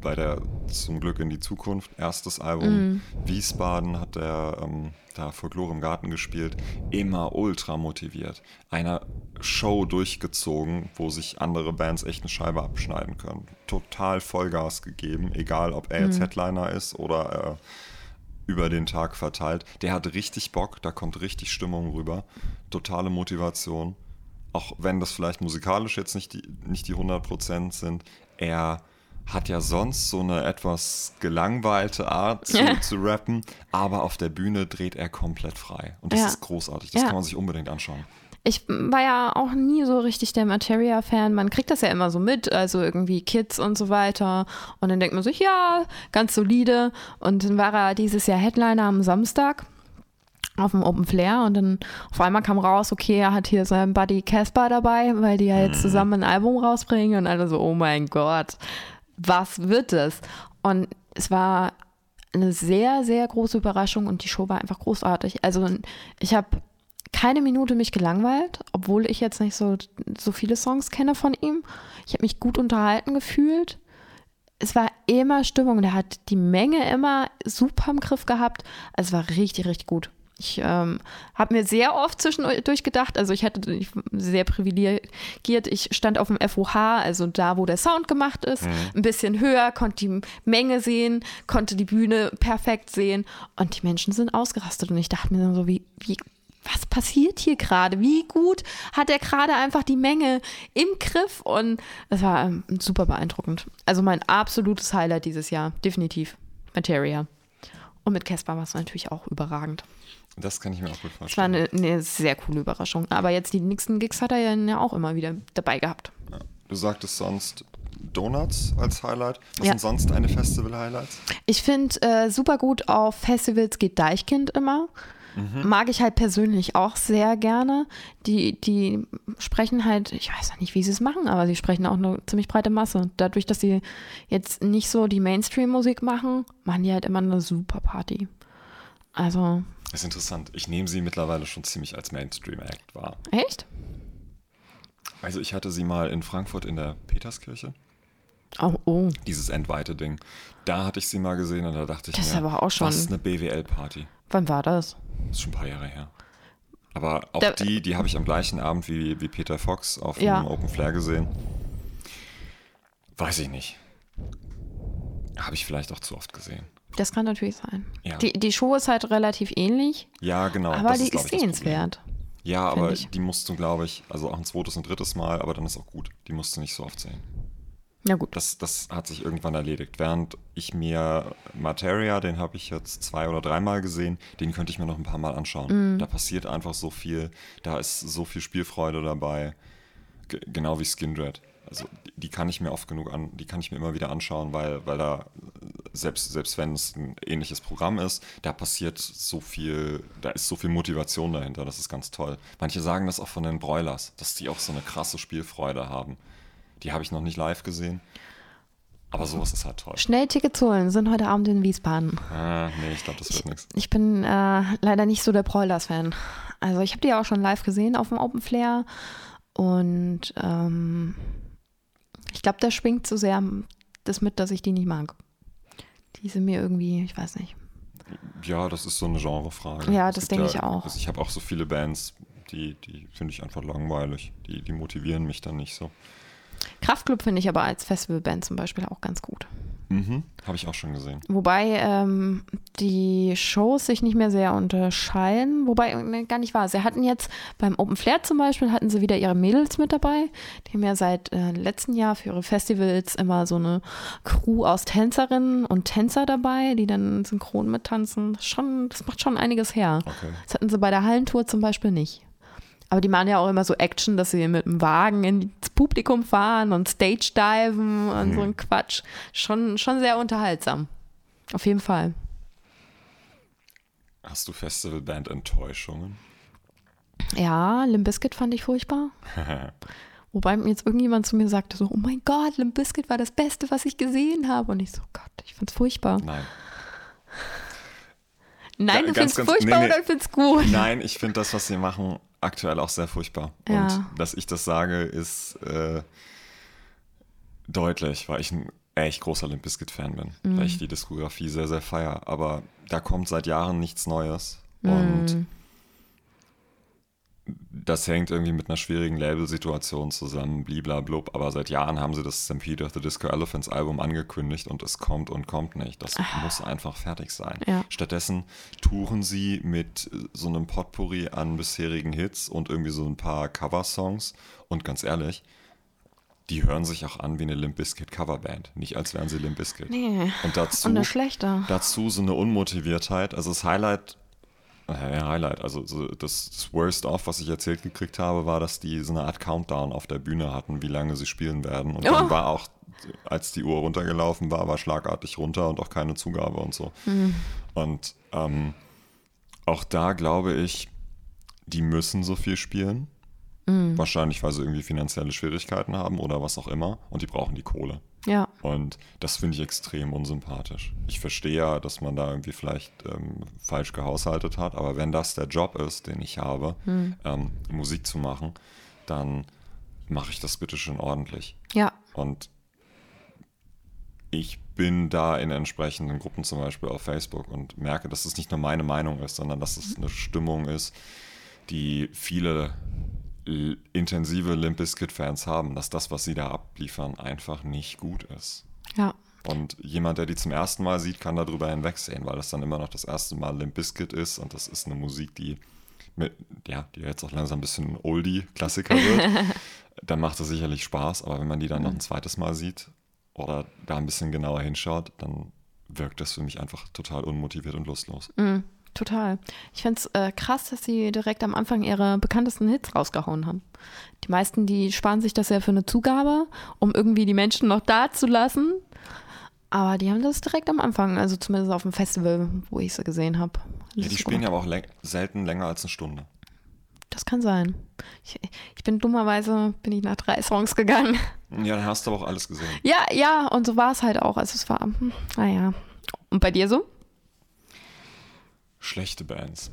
bei der Zum Glück in die Zukunft, erstes Album. Mhm. Wiesbaden hat er ähm, da Folklore im Garten gespielt. Immer ultra motiviert. Eine Show durchgezogen, wo sich andere Bands echt eine Scheibe abschneiden können. Total Vollgas gegeben, egal ob er jetzt mhm. Headliner ist oder äh, über den Tag verteilt. Der hat richtig Bock, da kommt richtig Stimmung rüber. Totale Motivation. Auch wenn das vielleicht musikalisch jetzt nicht die, nicht die 100% sind, er hat ja sonst so eine etwas gelangweilte Art zu, ja. zu rappen, aber auf der Bühne dreht er komplett frei. Und das ja. ist großartig. Das ja. kann man sich unbedingt anschauen. Ich war ja auch nie so richtig der Materia-Fan. Man kriegt das ja immer so mit, also irgendwie Kids und so weiter. Und dann denkt man sich, ja, ganz solide. Und dann war er dieses Jahr Headliner am Samstag auf dem Open Flair und dann auf einmal kam raus, okay, er hat hier seinen Buddy Casper dabei, weil die ja jetzt mhm. zusammen ein Album rausbringen und alle so, oh mein Gott, was wird es? Und es war eine sehr, sehr große Überraschung und die Show war einfach großartig. Also ich habe keine Minute mich gelangweilt, obwohl ich jetzt nicht so, so viele Songs kenne von ihm. Ich habe mich gut unterhalten gefühlt. Es war immer Stimmung. Der hat die Menge immer super im Griff gehabt. Also es war richtig, richtig gut. Ich ähm, habe mir sehr oft zwischendurch gedacht, also ich hatte ich sehr privilegiert, ich stand auf dem FOH, also da, wo der Sound gemacht ist, mhm. ein bisschen höher, konnte die Menge sehen, konnte die Bühne perfekt sehen und die Menschen sind ausgerastet und ich dachte mir so, wie, wie was passiert hier gerade? Wie gut hat er gerade einfach die Menge im Griff? Und das war ähm, super beeindruckend. Also mein absolutes Highlight dieses Jahr, definitiv. Materia. Und mit Casper war es natürlich auch überragend. Das kann ich mir auch gut vorstellen. Das war eine, eine, sehr coole Überraschung. Aber jetzt die nächsten Gigs hat er ja auch immer wieder dabei gehabt. Ja. Du sagtest sonst Donuts als Highlight. Was ja. sind sonst deine Festival-Highlights? Ich finde äh, super gut auf Festivals geht Deichkind immer. Mag ich halt persönlich auch sehr gerne. Die, die sprechen halt, ich weiß noch nicht, wie sie es machen, aber sie sprechen auch eine ziemlich breite Masse. Dadurch, dass sie jetzt nicht so die Mainstream-Musik machen, machen die halt immer eine super Party. Also. ist interessant. Ich nehme sie mittlerweile schon ziemlich als Mainstream-Act wahr. Echt? Also ich hatte sie mal in Frankfurt in der Peterskirche. Oh, oh. Dieses entweite Ding. Da hatte ich sie mal gesehen und da dachte ich Das ist mir, aber auch schon- das ist eine BWL-Party. Wann war das? Das ist schon ein paar Jahre her. Aber auch Da- die, die habe ich am gleichen Abend wie, wie Peter Fox auf Ja. dem Open Flair gesehen. Weiß ich nicht. Habe ich vielleicht auch zu oft gesehen. Das kann natürlich sein. Ja. Die, die Show ist halt relativ ähnlich, Ja, genau. aber die ist ich, Problem. sehenswert. Ja, aber ich. die musst du, glaube ich, also auch ein zweites und drittes Mal, aber dann ist auch gut. Die musst du nicht so oft sehen. Ja, gut. Das, das hat sich irgendwann erledigt. Während ich mir Materia, den habe ich jetzt zwei oder dreimal gesehen, den könnte ich mir noch ein paar Mal anschauen. Mhm. Da passiert einfach so viel, da ist so viel Spielfreude dabei. G genau wie Skindred. Also die, die kann ich mir oft genug an, die kann ich mir immer wieder anschauen, weil, weil da, selbst, selbst wenn es ein ähnliches Programm ist, da passiert so viel, da ist so viel Motivation dahinter, das ist ganz toll. Manche sagen das auch von den Broilers, dass die auch so eine krasse Spielfreude haben. Die habe ich noch nicht live gesehen. Aber sowas ist halt toll. Schnell Tickets holen, sind heute Abend in Wiesbaden. Ah, nee, ich glaube, das wird nichts. Ich bin äh, leider nicht so der Broilers-Fan. Also ich habe die ja auch schon live gesehen auf dem Open Flair und ähm, ich glaube, da schwingt so sehr das mit, dass ich die nicht mag. Die sind mir irgendwie, ich weiß nicht. Ja, das ist so eine Genrefrage. Ja, das denke ich auch. Also ich habe auch so viele Bands, die, die finde ich einfach langweilig. Die, die motivieren mich dann nicht so. Kraftklub finde ich aber als Festivalband zum Beispiel auch ganz gut. Mhm, habe ich auch schon gesehen. Wobei ähm, die Shows sich nicht mehr sehr unterscheiden. Wobei, gar nicht wahr. Sie hatten jetzt beim Open Flair zum Beispiel, hatten sie wieder ihre Mädels mit dabei. Die haben ja seit äh, letztem Jahr für ihre Festivals immer so eine Crew aus Tänzerinnen und Tänzer dabei, die dann synchron mittanzen. Schon, das macht schon einiges her. Okay. Das hatten sie bei der Hallentour zum Beispiel nicht. Aber die machen ja auch immer so Action, dass sie mit dem Wagen ins Publikum fahren und Stage diven und so ein Quatsch. Schon, schon sehr unterhaltsam. Auf jeden Fall. Hast du Festivalband-Enttäuschungen? Ja, Limp Bizkit fand ich furchtbar. [LAUGHS] Wobei mir jetzt irgendjemand zu mir sagte so, oh mein Gott, Limp Bizkit war das Beste, was ich gesehen habe. Und ich so, Gott, ich find's furchtbar. Nein. Nein, Ja, du ganz, findest ganz- furchtbar nee, nee. oder findest gut? Nein, ich finde das, was sie machen, aktuell auch sehr furchtbar. Ja. Und dass ich das sage, ist äh, deutlich, weil ich ein echt großer Limp Bizkit-Fan bin. Mhm. Weil ich die Diskografie sehr, sehr feier. Aber da kommt seit Jahren nichts Neues. Mhm. Das hängt irgendwie mit einer schwierigen Labelsituation zusammen, bliblablub. Aber seit Jahren haben sie das Stampede of the Disco Elephants Album angekündigt und es kommt und kommt nicht. Das muss einfach fertig sein. Ja. Stattdessen touren sie mit so einem Potpourri an bisherigen Hits und irgendwie so ein paar Coversongs. Und ganz ehrlich, die hören sich auch an wie eine Limp Bizkit Coverband. Nicht als wären sie Limp Bizkit. Nee. Und dazu, Und eine schlechte. dazu so eine Unmotiviertheit. Also das Highlight, Highlight, also so das, das Worst of, was ich erzählt gekriegt habe, war, dass die so eine Art Countdown auf der Bühne hatten, wie lange sie spielen werden. Und dann Oh. war auch, als die Uhr runtergelaufen war, war schlagartig runter und auch keine Zugabe und so. Und ähm, auch da glaube ich, die müssen so viel spielen. Wahrscheinlich, weil sie irgendwie finanzielle Schwierigkeiten haben oder was auch immer. Und die brauchen die Kohle. Ja. Und das finde ich extrem unsympathisch. Ich verstehe ja, dass man da irgendwie vielleicht ähm, falsch gehaushaltet hat, aber wenn das der Job ist, den ich habe, ähm, Musik zu machen, dann mache ich das bitte schön ordentlich. Ja. Und ich bin da in entsprechenden Gruppen zum Beispiel auf Facebook und merke, dass es nicht nur meine Meinung ist, sondern dass es eine Stimmung ist, die viele intensive Limp Bizkit-Fans haben, dass das, was sie da abliefern, einfach nicht gut ist. Ja. Und jemand, der die zum ersten Mal sieht, kann darüber hinwegsehen, weil das dann immer noch das erste Mal Limp Bizkit ist und das ist eine Musik, die mit, ja, die jetzt auch langsam ein bisschen Oldie-Klassiker wird. [LAUGHS] dann macht es sicherlich Spaß, aber wenn man die dann noch ein zweites Mal sieht oder da ein bisschen genauer hinschaut, dann wirkt das für mich einfach total unmotiviert und lustlos. Mhm, total. Ich finde es äh, krass, dass sie direkt am Anfang ihre bekanntesten Hits rausgehauen haben. Die meisten, die sparen sich das ja für eine Zugabe, um irgendwie die Menschen noch da zu lassen. Aber die haben das direkt am Anfang, also zumindest auf dem Festival, wo ich sie gesehen habe, Ja, die spielen ja aber auch läng selten länger als eine Stunde. Das kann sein. Ich, ich bin dummerweise, bin ich nach drei Songs gegangen. Ja, dann hast du aber auch alles gesehen. Ja, ja, und so war es halt auch. Also es war, hm, naja. Und bei dir so? Schlechte Bands.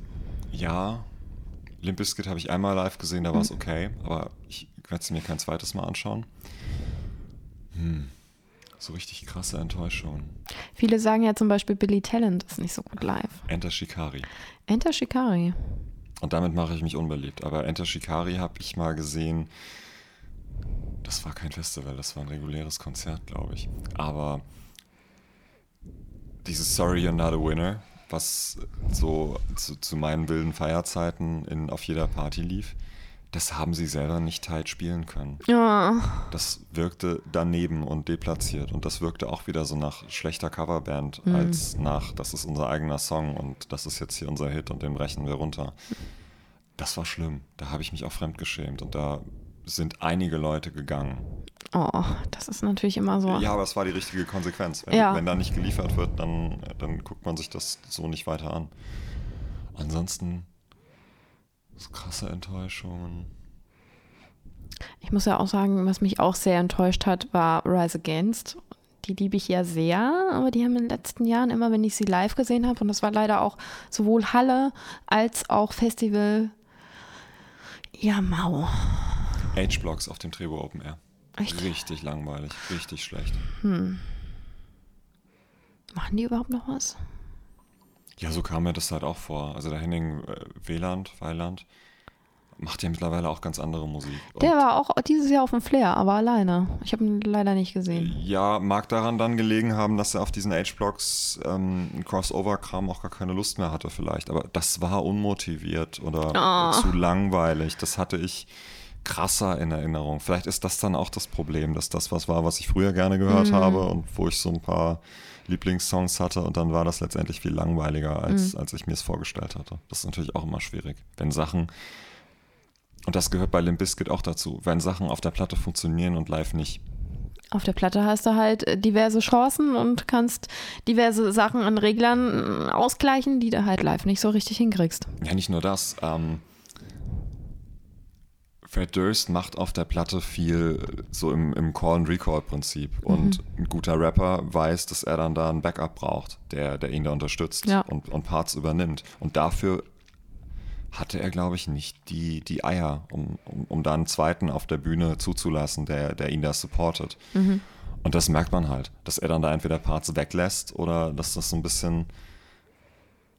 Ja, Limp Bizkit habe ich einmal live gesehen, da war es okay, aber ich werde es mir kein zweites Mal anschauen. Hm. So richtig krasse Enttäuschung. Viele sagen ja zum Beispiel Billy Talent ist nicht so gut live. Enter Shikari. Enter Shikari. Und damit mache ich mich unbeliebt. Aber Enter Shikari habe ich mal gesehen. Das war kein Festival, das war ein reguläres Konzert, glaube ich. Aber dieses Sorry You're Not a Winner, was so zu, zu meinen wilden Feierzeiten in, auf jeder Party lief, das haben sie selber nicht tight spielen können. Ja. Das wirkte daneben und deplatziert. Und das wirkte auch wieder so nach schlechter Coverband, als nach, das ist unser eigener Song und das ist jetzt hier unser Hit und den brechen wir runter. Das war schlimm. Da habe ich mich auch fremdgeschämt und da sind einige Leute gegangen. Oh, das ist natürlich immer so. Ja, aber es war die richtige Konsequenz. Wenn, Ja. wenn da nicht geliefert wird, dann, dann guckt man sich das so nicht weiter an. Ansonsten so krasse Enttäuschungen. Ich muss ja auch sagen, was mich auch sehr enttäuscht hat, war Rise Against. Die liebe ich ja sehr, aber die haben in den letzten Jahren immer, wenn ich sie live gesehen habe, und das war leider auch sowohl Halle als auch Festival, ja, mau. H-Blocks auf dem Trebo Open Air. Echt? Richtig langweilig, richtig schlecht. Machen die überhaupt noch was? Ja, so kam mir das halt auch vor. Also der Henning äh, Wieland, Weiland, macht ja mittlerweile auch ganz andere Musik. Und Der war auch dieses Jahr auf dem Flair, aber alleine. Ich habe ihn leider nicht gesehen. ja, mag daran dann gelegen haben, dass er auf diesen H-Blocks ähm, Crossover-Kram auch gar keine Lust mehr hatte vielleicht. Aber das war unmotiviert oder Ah. zu langweilig. Das hatte ich krasser in Erinnerung. Vielleicht ist das dann auch das Problem, dass das was war, was ich früher gerne gehört habe und wo ich so ein paar Lieblingssongs hatte und dann war das letztendlich viel langweiliger, als, als ich mir es vorgestellt hatte. Das ist natürlich auch immer schwierig. Wenn Sachen, und das gehört bei Limp Bizkit auch dazu, wenn Sachen auf der Platte funktionieren und live nicht. Auf der Platte hast du halt äh, diverse Chancen und kannst diverse Sachen an Reglern äh, ausgleichen, die du halt live nicht so richtig hinkriegst. Ja, nicht nur das. Ähm, Fred Durst macht auf der Platte viel äh, so im, im Call-and-Recall-Prinzip. Und ein guter Rapper weiß, dass er dann da einen Backup braucht, der, der ihn da unterstützt Ja. und, und Parts übernimmt. Und dafür hatte er, glaube ich, nicht die, die Eier, um, um, um da einen zweiten auf der Bühne zuzulassen, der, der ihn da supportet. Und das merkt man halt, dass er dann da entweder Parts weglässt oder dass das so ein bisschen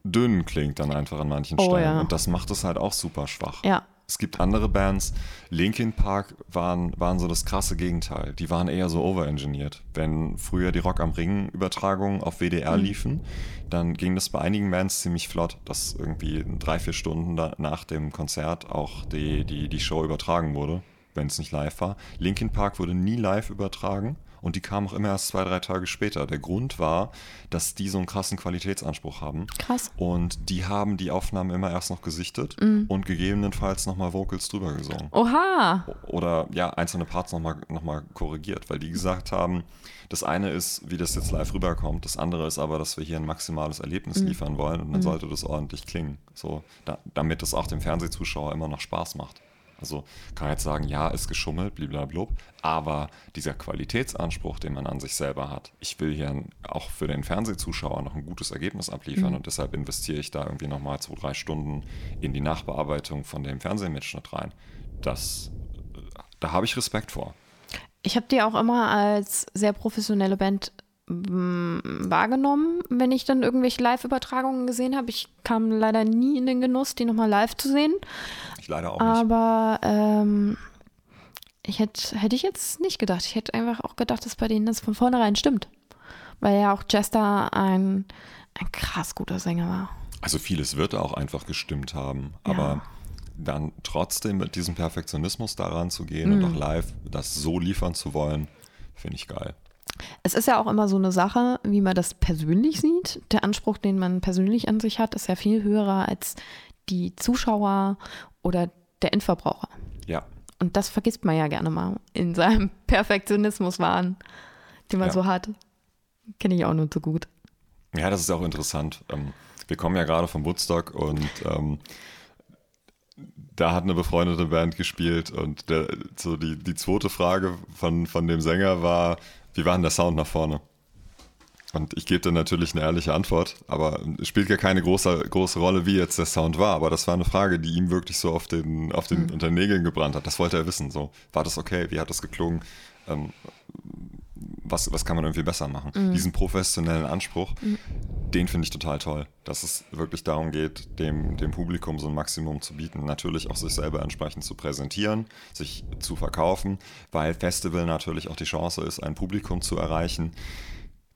dünn klingt dann einfach an manchen Oh, Stellen. ja. Und das macht es halt auch super schwach. Ja. Es gibt andere Bands, Linkin Park waren, waren so das krasse Gegenteil. Die waren eher so overengineert. Wenn früher die Rock am Ring Übertragungen auf WDR liefen, dann ging das bei einigen Bands ziemlich flott, dass irgendwie drei, vier Stunden da, nach dem Konzert auch die, die, die Show übertragen wurde, wenn es nicht live war. Linkin Park wurde nie live übertragen und die kamen auch immer erst zwei, drei Tage später. Der Grund war, dass die so einen krassen Qualitätsanspruch haben. Krass. Und die haben die Aufnahmen immer erst noch gesichtet und gegebenenfalls nochmal Vocals drüber gesungen. Oha. Oder ja, einzelne Parts nochmal noch mal korrigiert, weil die gesagt haben, das eine ist, wie das jetzt live rüberkommt, das andere ist aber, dass wir hier ein maximales Erlebnis liefern wollen und dann sollte das ordentlich klingen. So, da, damit es auch dem Fernsehzuschauer immer noch Spaß macht. Also kann jetzt sagen, ja, ist geschummelt, blablabla, aber dieser Qualitätsanspruch, den man an sich selber hat, ich will hier auch für den Fernsehzuschauer noch ein gutes Ergebnis abliefern und deshalb investiere ich da irgendwie nochmal zwei, drei Stunden in die Nachbearbeitung von dem Fernsehmitschnitt rein. Das, da habe ich Respekt vor. Ich habe die auch immer als sehr professionelle Band mm, wahrgenommen, wenn ich dann irgendwelche Live-Übertragungen gesehen habe. Ich kam leider nie in den Genuss, die nochmal live zu sehen. Ich leider auch nicht. Aber ähm, ich hätte hätte ich jetzt nicht gedacht. Ich hätte einfach auch gedacht, dass bei denen das von vornherein stimmt. Weil ja auch Jester ein, ein krass guter Sänger war. Also vieles wird auch einfach gestimmt haben, aber Ja. dann trotzdem mit diesem Perfektionismus daran zu gehen und auch live das so liefern zu wollen, finde ich geil. Es ist ja auch immer so eine Sache, wie man das persönlich sieht. Der Anspruch, den man persönlich an sich hat, ist ja viel höherer als die Zuschauer oder der Endverbraucher. Ja, Und das vergisst man ja gerne mal in seinem [LAUGHS] Perfektionismuswahn, den man Ja. so hat. Kenne ich auch nur zu gut. Ja, das ist auch interessant. Ähm, Wir kommen ja gerade vom Woodstock und ähm, da hat eine befreundete Band gespielt und der, so die, die zweite Frage von, von dem Sänger war, wie war denn der Sound nach vorne? Und ich gebe dann natürlich eine ehrliche Antwort, aber es spielt ja keine große, große Rolle, wie jetzt der Sound war. Aber das war eine Frage, die ihm wirklich so auf den, auf den, mhm. unter den Nägeln gebrannt hat. Das wollte er wissen. So, war das okay? Wie hat das geklungen? Ähm, was, was kann man irgendwie besser machen? Mhm. Diesen professionellen Anspruch, mhm. den finde ich total toll. Dass es wirklich darum geht, dem, dem Publikum so ein Maximum zu bieten. Natürlich auch sich selber entsprechend zu präsentieren, sich zu verkaufen, weil Festival natürlich auch die Chance ist, ein Publikum zu erreichen,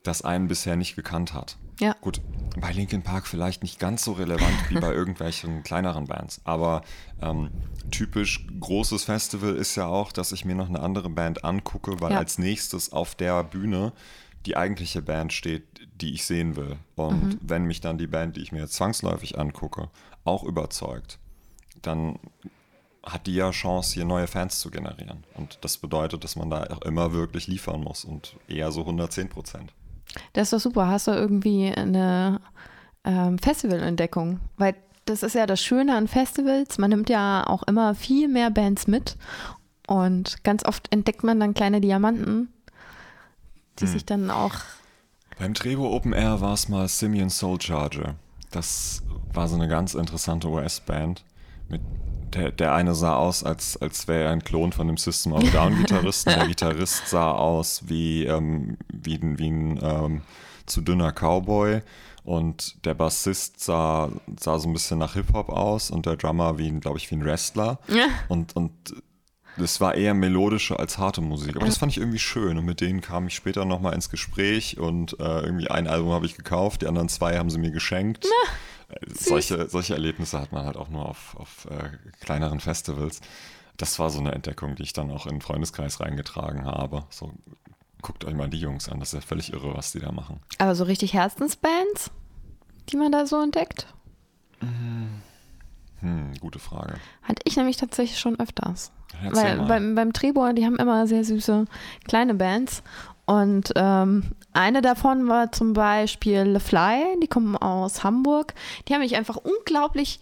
das einen bisher nicht gekannt hat. Ja. Gut, bei Linkin Park vielleicht nicht ganz so relevant wie bei [LAUGHS] irgendwelchen kleineren Bands, aber ähm, typisch großes Festival ist ja auch, dass ich mir noch eine andere Band angucke, weil ja. als nächstes auf der Bühne die eigentliche Band steht, die ich sehen will. Und mhm. wenn mich dann die Band, die ich mir jetzt zwangsläufig angucke, auch überzeugt, dann hat die ja Chance, hier neue Fans zu generieren. Und das bedeutet, dass man da auch immer wirklich liefern muss und eher so 110 Prozent. Das ist doch super. Hast du irgendwie eine ähm, Festivalentdeckung? Weil das ist ja das Schöne an Festivals. Man nimmt ja auch immer viel mehr Bands mit. Und ganz oft entdeckt man dann kleine Diamanten, die hm. sich dann auch. Beim Trebo Open Air war es mal Simeon Soul Charger. Das war so eine ganz interessante US-Band. Der, der eine sah aus, als, als wäre er ein Klon von dem System of Down-Gitarristen. [LAUGHS] der Gitarrist sah aus wie, ähm, wie, wie ein ähm, zu dünner Cowboy. Und der Bassist sah, sah so ein bisschen nach Hip-Hop aus und der Drummer wie, glaube ich, wie ein Wrestler. Ja. Und, und das war eher melodische als harte Musik. Aber das fand ich irgendwie schön. Und mit denen kam ich später nochmal ins Gespräch und äh, irgendwie ein Album habe ich gekauft, die anderen zwei haben sie mir geschenkt. Na, solche, solche Erlebnisse hat man halt auch nur auf, auf äh, kleineren Festivals. Das war so eine Entdeckung, die ich dann auch in den Freundeskreis reingetragen habe. So guckt euch mal die Jungs an, das ist ja völlig irre, was die da machen. Aber so richtig Herzensbands, die man da so entdeckt? Hm, hm gute Frage. Hatte ich nämlich tatsächlich schon öfters. Erzähl Weil mal. beim, beim Trebor, die haben immer sehr süße kleine Bands. Und ähm, eine davon war zum Beispiel Le Fly, die kommen aus Hamburg. Die haben mich einfach unglaublich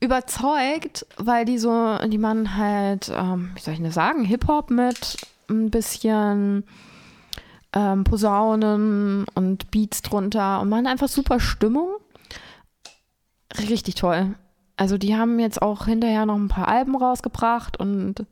überzeugt, weil die so, die machen halt, ähm, wie soll ich das sagen, Hip-Hop mit ein bisschen ähm, Posaunen und Beats drunter und machen einfach super Stimmung. Richtig toll. Also die haben jetzt auch hinterher noch ein paar Alben rausgebracht und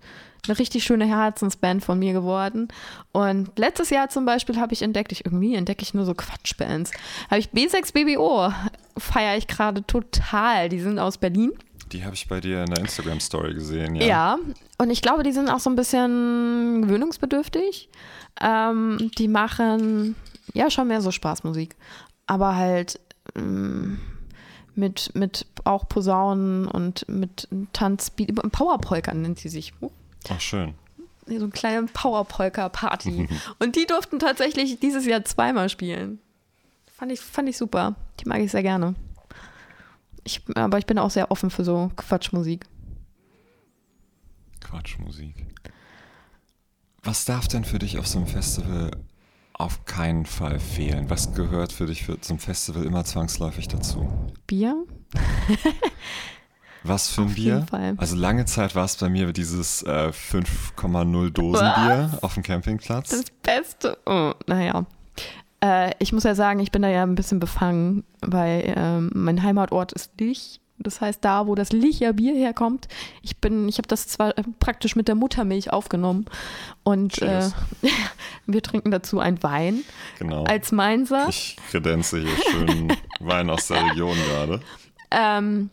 eine richtig schöne Herzensband von mir geworden. Und letztes Jahr zum Beispiel habe ich entdeckt, ich irgendwie entdecke ich nur so Quatschbands, habe ich B6BBO, feiere ich gerade total. Die sind aus Berlin. Die habe ich bei dir in der Instagram-Story gesehen, ja. Ja, und ich glaube, die sind auch so ein bisschen gewöhnungsbedürftig. Ähm, die machen ja schon mehr so Spaßmusik, aber halt ähm, mit, mit auch Posaunen und mit Tanzbeat, Powerpolka nennt sie sich. Oh. Ach, schön. So eine kleine Powerpolka-Party. [LAUGHS] und die durften tatsächlich dieses Jahr zweimal spielen. Fand ich, fand ich super. Die mag ich sehr gerne. Ich, aber ich bin auch sehr offen für so Quatschmusik. Quatschmusik. Was darf denn für dich auf so einem Festival auf keinen Fall fehlen? Was gehört für dich für, zum Festival immer zwangsläufig dazu? Bier. [LAUGHS] Was für ein auf Bier? Also lange Zeit war es bei mir dieses äh, 5,0 Dosenbier Was? auf dem Campingplatz. Das Beste. Oh, naja. Äh, ich muss ja sagen, ich bin da ja ein bisschen befangen, weil ähm, mein Heimatort ist Lich. Das heißt, da, wo das Licher Bier herkommt, ich bin, ich habe das zwar äh, praktisch mit der Muttermilch aufgenommen und äh, [LAUGHS] wir trinken dazu ein Wein genau. als Mainzer. Ich kredenze hier schön Wein aus der Region [LAUGHS] gerade. Ähm,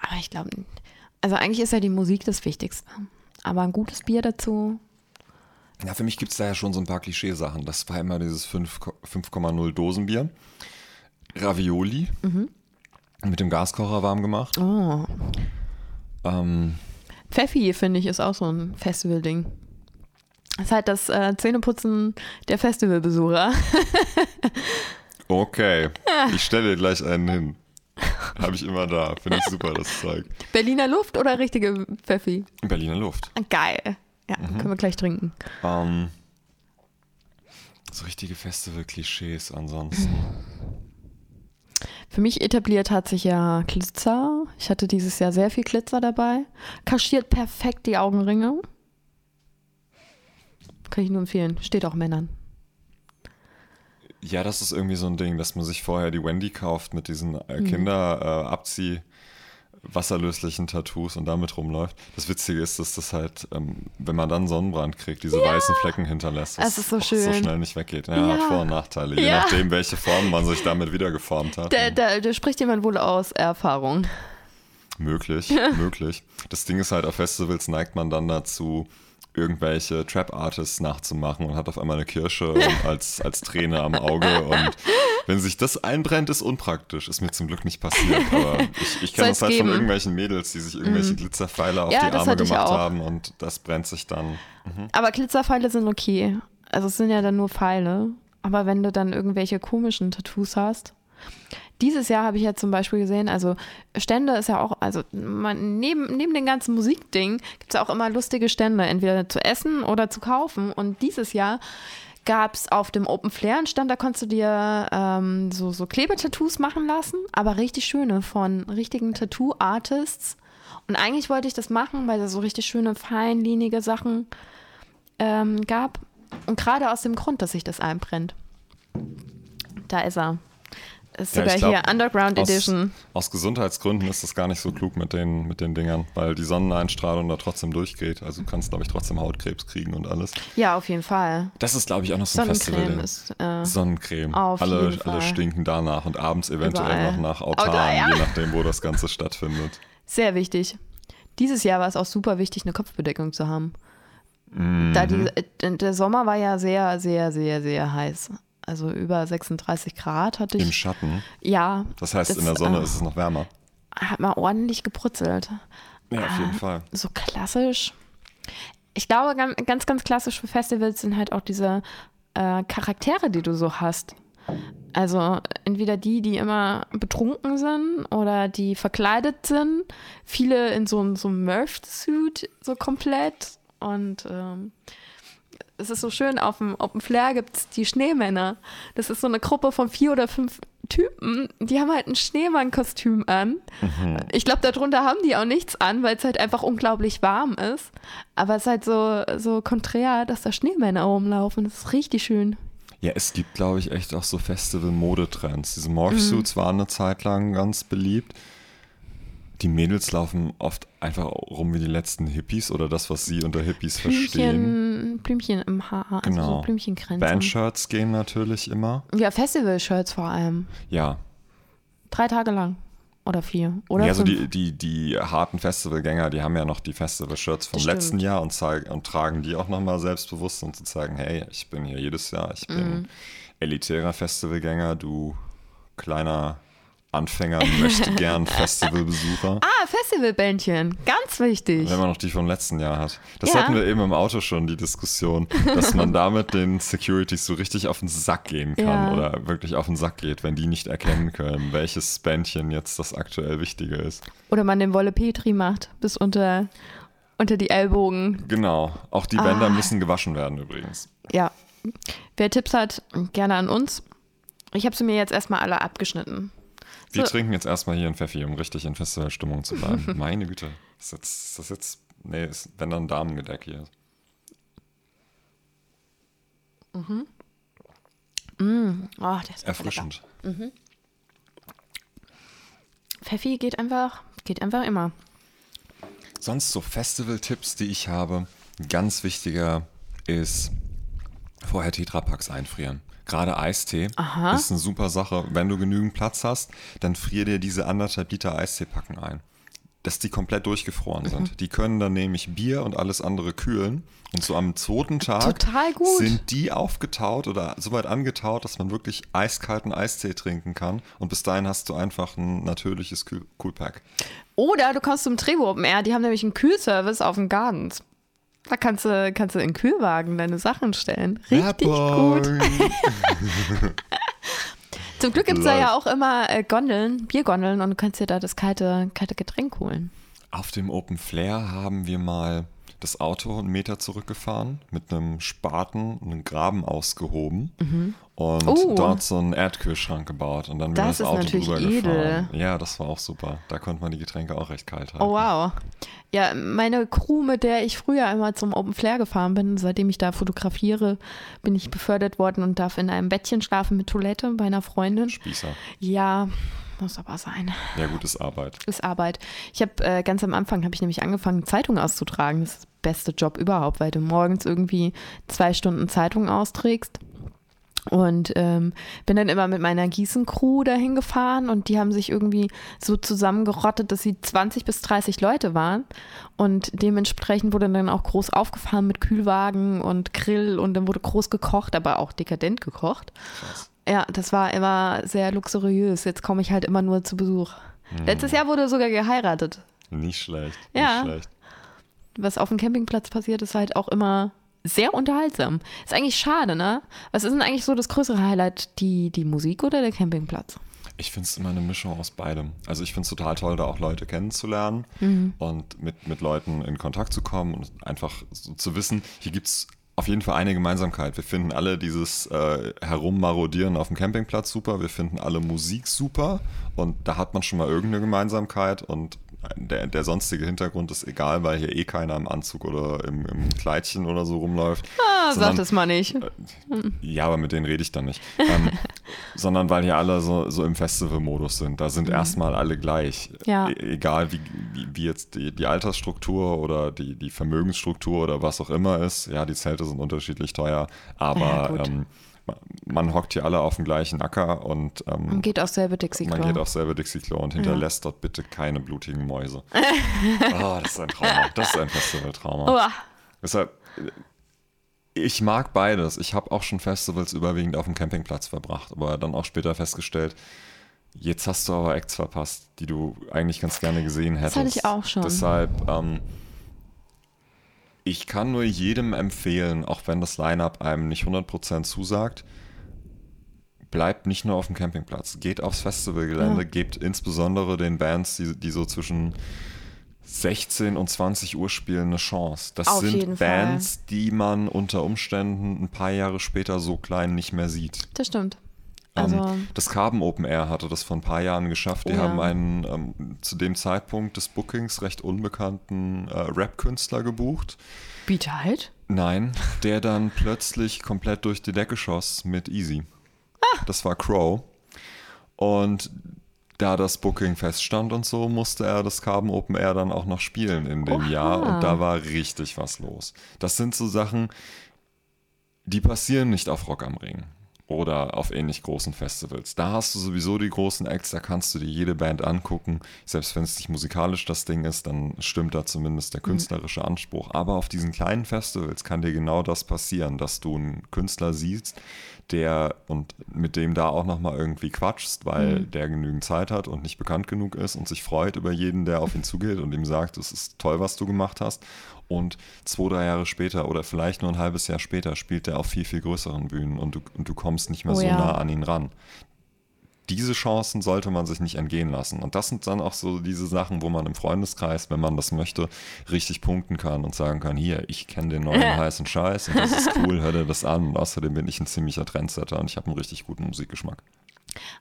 aber ich glaube, also eigentlich ist ja die Musik das Wichtigste. Aber ein gutes Bier dazu ja, für mich gibt es da ja schon so ein paar Klischeesachen. Das war immer dieses 5,0 Dosenbier. Ravioli. Mhm. Mit dem Gaskocher warm gemacht. Oh. Ähm, Pfeffi, finde ich, ist auch so ein Festival-Ding. Das ist halt das äh, Zähneputzen der Festivalbesucher. [LAUGHS] okay. Ich stelle gleich einen hin. [LAUGHS] Habe ich immer da. Finde ich super, das Zeug. Berliner Luft oder richtige Pfeffi? Berliner Luft. Geil. Ja, mhm. können wir gleich trinken. Ähm, so richtige Festival-Klischees ansonsten. Für mich etabliert hat sich ja Glitzer. Ich hatte dieses Jahr sehr viel Glitzer dabei. Kaschiert perfekt die Augenringe. Kann ich nur empfehlen. Steht auch Männern. Ja, das ist irgendwie so ein Ding, dass man sich vorher die Wendy kauft mit diesen äh, Kinderabzieh. wasserlöslichen Tattoos und damit rumläuft. Das Witzige ist, dass das halt, ähm, wenn man dann Sonnenbrand kriegt, diese weißen Flecken hinterlässt, Es ist so schön. so schnell nicht weggeht. Ja, Ja. hat Vor- und Nachteile, je Ja. nachdem, welche Form man sich damit wieder geformt hat. Da, da, da spricht jemand wohl aus Erfahrung. Möglich, [LAUGHS] möglich. Das Ding ist halt, auf Festivals neigt man dann dazu, irgendwelche Trap-Artists nachzumachen und hat auf einmal eine Kirsche [LAUGHS] als, als Träne am Auge. Und wenn sich das einbrennt, ist unpraktisch. Ist mir zum Glück nicht passiert. Aber ich, ich kenne das halt geben. Mhm. von irgendwelchen Mädels, die sich irgendwelche Glitzerpfeile auf Ja, die Arme gemacht haben und das brennt sich dann. Aber Glitzerpfeile sind okay. Also es sind ja dann nur Pfeile. Aber wenn du dann irgendwelche komischen Tattoos hast. Dieses Jahr habe ich ja zum Beispiel gesehen, also Stände ist ja auch, also man, neben, neben dem ganzen Musikding gibt es auch immer lustige Stände, entweder zu essen oder zu kaufen. Und dieses Jahr gab es auf dem Open Flair einen Stand, da konntest du dir ähm, so, so Klebetattoos machen lassen, aber richtig schöne von richtigen Tattoo-Artists. Und eigentlich wollte ich das machen, weil da so richtig schöne, feinlinige Sachen ähm, gab. Und gerade aus dem Grund, dass sich das einbrennt. Da ist er. Ist Ja, sogar glaub, hier Underground aus, Edition. Aus Gesundheitsgründen ist das gar nicht so klug mit den, mit den Dingern, weil die Sonneneinstrahlung da trotzdem durchgeht. Also du kannst, glaube ich, trotzdem Hautkrebs kriegen und alles. Ja, auf jeden Fall. Das ist, glaube ich, auch noch so ein Sonnencreme Festival. ist. Äh, Sonnencreme. Auf alle, jeden alle Fall. stinken danach und abends eventuell Überall. noch nach Oh, Autan, da, ja. je nachdem, wo das Ganze stattfindet. sehr wichtig. Dieses Jahr war es auch super wichtig, eine Kopfbedeckung zu haben. Mhm. Da die, äh, der Sommer war ja sehr, sehr, sehr, sehr heiß. Also über 36 Grad hatte Im ich. Schatten. Ja. Das heißt, Das, in der Sonne äh, ist es noch wärmer. Hat man ordentlich gebrutzelt. Ja, auf jeden Fall. so klassisch. Ich glaube, ganz, ganz, klassisch für Festivals sind halt auch diese äh, Charaktere, die du so hast. Also entweder die, die immer betrunken sind oder die verkleidet sind. Viele in so, einem- so einem Merch-Suit, so komplett. Und ähm, es ist so schön, auf dem Open Flair gibt es die Schneemänner. Das ist so eine Gruppe von vier oder fünf Typen, die haben halt ein Schneemann-Kostüm an. Ich glaube, darunter haben die auch nichts an, weil es halt einfach unglaublich warm ist. Aber es ist halt so, so konträr, dass da Schneemänner rumlaufen. Das ist richtig schön. Ja, es gibt, glaube ich, echt auch so Festival-Modetrends. Diese Mhm. Morphsuits waren eine Zeit lang ganz beliebt. Die Mädels laufen oft einfach rum wie die letzten Hippies oder das, was sie unter Hippies verstehen. Blümchen, Blümchen im Haar, also Genau. so Blümchenkränze. Bandshirts gehen natürlich immer. Ja, Festival-Shirts vor allem. Ja, Drei Tage lang. Oder vier. Oder ja, also die, die, die harten Festivalgänger, die haben ja noch die Festival-Shirts vom letzten. Jahr und, zeigen, und tragen die auch nochmal selbstbewusst, um zu zeigen, hey, ich bin hier jedes Jahr, ich bin elitärer Festivalgänger, du kleiner Anfänger, möchte gern [LAUGHS] Festivalbesucher. Ah, Festivalbändchen. Ganz wichtig. Wenn man noch die vom letzten Jahr hat. Das Ja. hatten wir eben im Auto schon, die Diskussion, dass man damit den Securities so richtig auf den Sack gehen kann Ja. oder wirklich auf den Sack geht, wenn die nicht erkennen können, welches Bändchen jetzt das aktuell Wichtige ist. Oder man den Wolle Petri macht, bis unter, unter die Ellbogen. Genau. Auch die Ah. Bänder müssen gewaschen werden übrigens. Ja. Wer Tipps hat, gerne an uns. Ich habe sie mir jetzt erstmal alle abgeschnitten. Wir So. trinken jetzt erstmal hier einen Pfeffi, um richtig in Festivalstimmung zu bleiben. [LAUGHS] Meine Güte. Ist jetzt, ist das jetzt, nee, ist, wenn dann Damengedeck hier. Oh, der ist Erfrischend. lecker. Pfeffi geht einfach, geht einfach immer. Sonst so Festival-Tipps, die ich habe. Ein Ganz wichtiger ist vorher Tetrapacks einfrieren. Gerade Eistee Aha. ist eine super Sache. Wenn du genügend Platz hast, dann frier dir diese anderthalb Liter Eisteepacken ein. Dass die komplett durchgefroren Mhm. sind. Die können dann nämlich Bier und alles andere kühlen. Und so am zweiten Tag sind die aufgetaut oder so weit angetaut, dass man wirklich eiskalten Eistee trinken kann. Und bis dahin hast du einfach ein natürliches Kühl- Coolpack. Oder du kommst zum Trevo Open Air, die haben nämlich einen Kühlservice auf dem Gardens. Da kannst du, kannst du in den Kühlwagen deine Sachen stellen. Richtig gut. [LAUGHS] Zum Glück gibt es da ja auch immer äh, Gondeln, Biergondeln und du kannst dir da das kalte, kalte Getränk holen. Auf dem Open Flair haben wir mal das Auto einen Meter zurückgefahren, mit einem Spaten einen Graben ausgehoben und Oh. dort so einen Erdkühlschrank gebaut und dann Das das, ist Auto natürlich drüber edel. gefahren. Ja, das war auch super. Da konnte man die Getränke auch recht kalt halten. Oh wow. Ja, meine Crew, mit der ich früher einmal zum Open Flair gefahren bin, seitdem ich da fotografiere, bin ich befördert worden und darf in einem Bettchen schlafen mit Toilette bei einer Freundin. Spießer. Ja, muss aber sein. Ja, gut, ist Arbeit. Ist Arbeit. Ich habe äh, ganz am Anfang habe ich nämlich angefangen, Zeitung auszutragen. Das ist der beste Job überhaupt, weil du morgens irgendwie zwei Stunden Zeitung austrägst. Und ähm, bin dann immer mit meiner Gießen-Crew dahin gefahren und die haben sich irgendwie so zusammengerottet, dass sie 20 bis 30 Leute waren. Und dementsprechend wurde dann auch groß aufgefahren mit Kühlwagen und Grill und dann wurde groß gekocht, aber auch dekadent gekocht. Krass. Ja, das war immer sehr luxuriös. Jetzt komme ich halt immer nur zu Besuch. Letztes Jahr wurde sogar geheiratet. Nicht schlecht. Ja. Nicht schlecht. Was auf dem Campingplatz passiert, ist halt auch immer sehr unterhaltsam. Ist eigentlich schade, ne? Was ist denn eigentlich so das größere Highlight? Die, die Musik oder der Campingplatz? Ich finde es immer eine Mischung aus beidem. Also ich finde es total toll, da auch Leute kennenzulernen und mit, mit Leuten in Kontakt zu kommen und einfach so zu wissen, hier gibt es auf jeden Fall eine Gemeinsamkeit. Wir finden alle dieses äh, Herummarodieren auf dem Campingplatz super, wir finden alle Musik super. Und da hat man schon mal irgendeine Gemeinsamkeit. Und der, der sonstige Hintergrund ist egal, weil hier eh keiner im Anzug oder im, im Kleidchen oder so rumläuft. Ah, Sondern- sag das mal nicht. ja, aber mit denen rede ich dann nicht. Ähm, [LAUGHS] sondern weil hier alle so, so im Festival-Modus sind. Da sind erstmal alle gleich. Mhm. Ja. E egal wie, wie, wie jetzt die, die Altersstruktur oder die, die Vermögensstruktur oder was auch immer ist. Ja, die Zelte sind unterschiedlich teuer, Ja, aber ähm, ma- man hockt hier alle auf dem gleichen Acker und ähm, Man geht aufs selbe Dixie-Klo. man geht aufs selbe Dixie-Klo und hinterlässt dort bitte keine blutigen Mäuse. [LAUGHS] oh, das ist ein Trauma. Das ist ein Festival-Trauma. Deshalb, ich mag beides. Ich habe auch schon Festivals überwiegend auf dem Campingplatz verbracht, aber dann auch später festgestellt, jetzt hast du aber Acts verpasst, die du eigentlich ganz gerne gesehen hättest. hatte ich auch schon. Deshalb, ähm, ich kann nur jedem empfehlen, auch wenn das Line-Up einem nicht 100% zusagt, bleibt nicht nur auf dem Campingplatz. Geht aufs Festivalgelände, Ja. gebt insbesondere den Bands, die, die so zwischen 16 und 20 Uhr spielen, eine Chance. Das Auf sind jeden Fall. Bands, die man unter Umständen ein paar Jahre später so klein nicht mehr sieht. Das stimmt. Also, Ähm, das Carbon Open Air hatte das vor ein paar Jahren geschafft. Die Oh ja. haben einen ähm, zu dem Zeitpunkt des Bookings recht unbekannten äh, Rap-Künstler gebucht. biete halt. Nein, der dann plötzlich komplett durch die Decke schoss mit Easy. Ah. Das war Crow. Und da das Booking feststand und so, musste er das Carbon Open Air dann auch noch spielen in dem Oha. Jahr. Und da war richtig was los. Das sind so Sachen, die passieren nicht auf Rock am Ring oder auf ähnlich großen Festivals. Da hast du sowieso die großen Acts, da kannst du dir jede Band angucken. Selbst wenn es nicht musikalisch das Ding ist, dann stimmt da zumindest der künstlerische Anspruch. Aber auf diesen kleinen Festivals kann dir genau das passieren, dass du einen Künstler siehst, der und mit dem da auch nochmal irgendwie quatschst, weil der genügend Zeit hat und nicht bekannt genug ist und sich freut über jeden, der auf ihn zugeht und ihm sagt, es ist toll, was du gemacht hast. Und zwei, drei Jahre später oder vielleicht nur ein halbes Jahr später spielt er auf viel, viel größeren Bühnen und du, und du kommst nicht mehr Oh so ja. nah an ihn ran. Diese Chancen sollte man sich nicht entgehen lassen. Und das sind dann auch so diese Sachen, wo man im Freundeskreis, wenn man das möchte, richtig punkten kann und sagen kann, hier, ich kenne den neuen [LAUGHS] heißen Scheiß und das ist cool, hör dir das an. Und außerdem bin ich ein ziemlicher Trendsetter und ich habe einen richtig guten Musikgeschmack.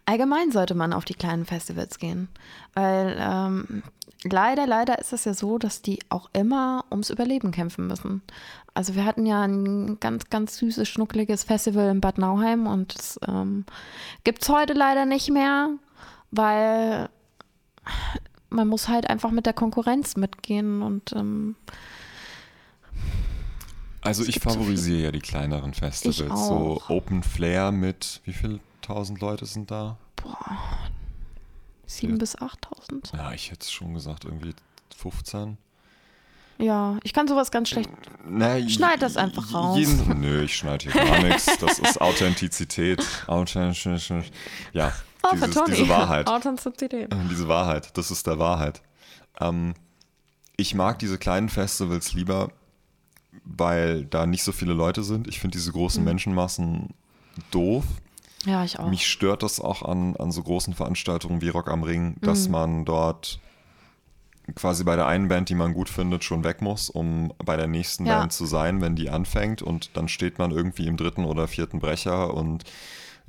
Allgemein sollte man auf die kleinen Festivals gehen. Weil ähm, leider, leider ist es ja so, dass die auch immer ums Überleben kämpfen müssen. Also wir hatten ja ein ganz, ganz süßes, schnuckliges Festival in Bad Nauheim und das ähm, gibt es heute leider nicht mehr, weil man muss halt einfach mit der Konkurrenz mitgehen und ähm, Also ich favorisiere ja die kleineren Festivals. So. Open Flair mit, wie viele tausend Leute sind da? 7.000 Ja. bis 8.000. Ja, ich hätte es schon gesagt, irgendwie 15. Ja, ich kann sowas ganz schlecht. Na, Schneid das einfach raus. Jeden, nö, ich schneide hier gar nichts. Das ist Authentizität. Authentisch. Ja, Oh, dieses, diese Wahrheit. Authentizität. [LAUGHS] Diese Wahrheit, das ist der Wahrheit. Ähm, ich mag diese kleinen Festivals lieber, weil da nicht so viele Leute sind. Ich finde diese großen Mhm. Menschenmassen doof. Ja, ich auch. Mich stört das auch an, an so großen Veranstaltungen wie Rock am Ring, dass Mhm. man dort quasi bei der einen Band, die man gut findet, schon weg muss, um bei der nächsten Ja. Band zu sein, wenn die anfängt und dann steht man irgendwie im dritten oder vierten Brecher und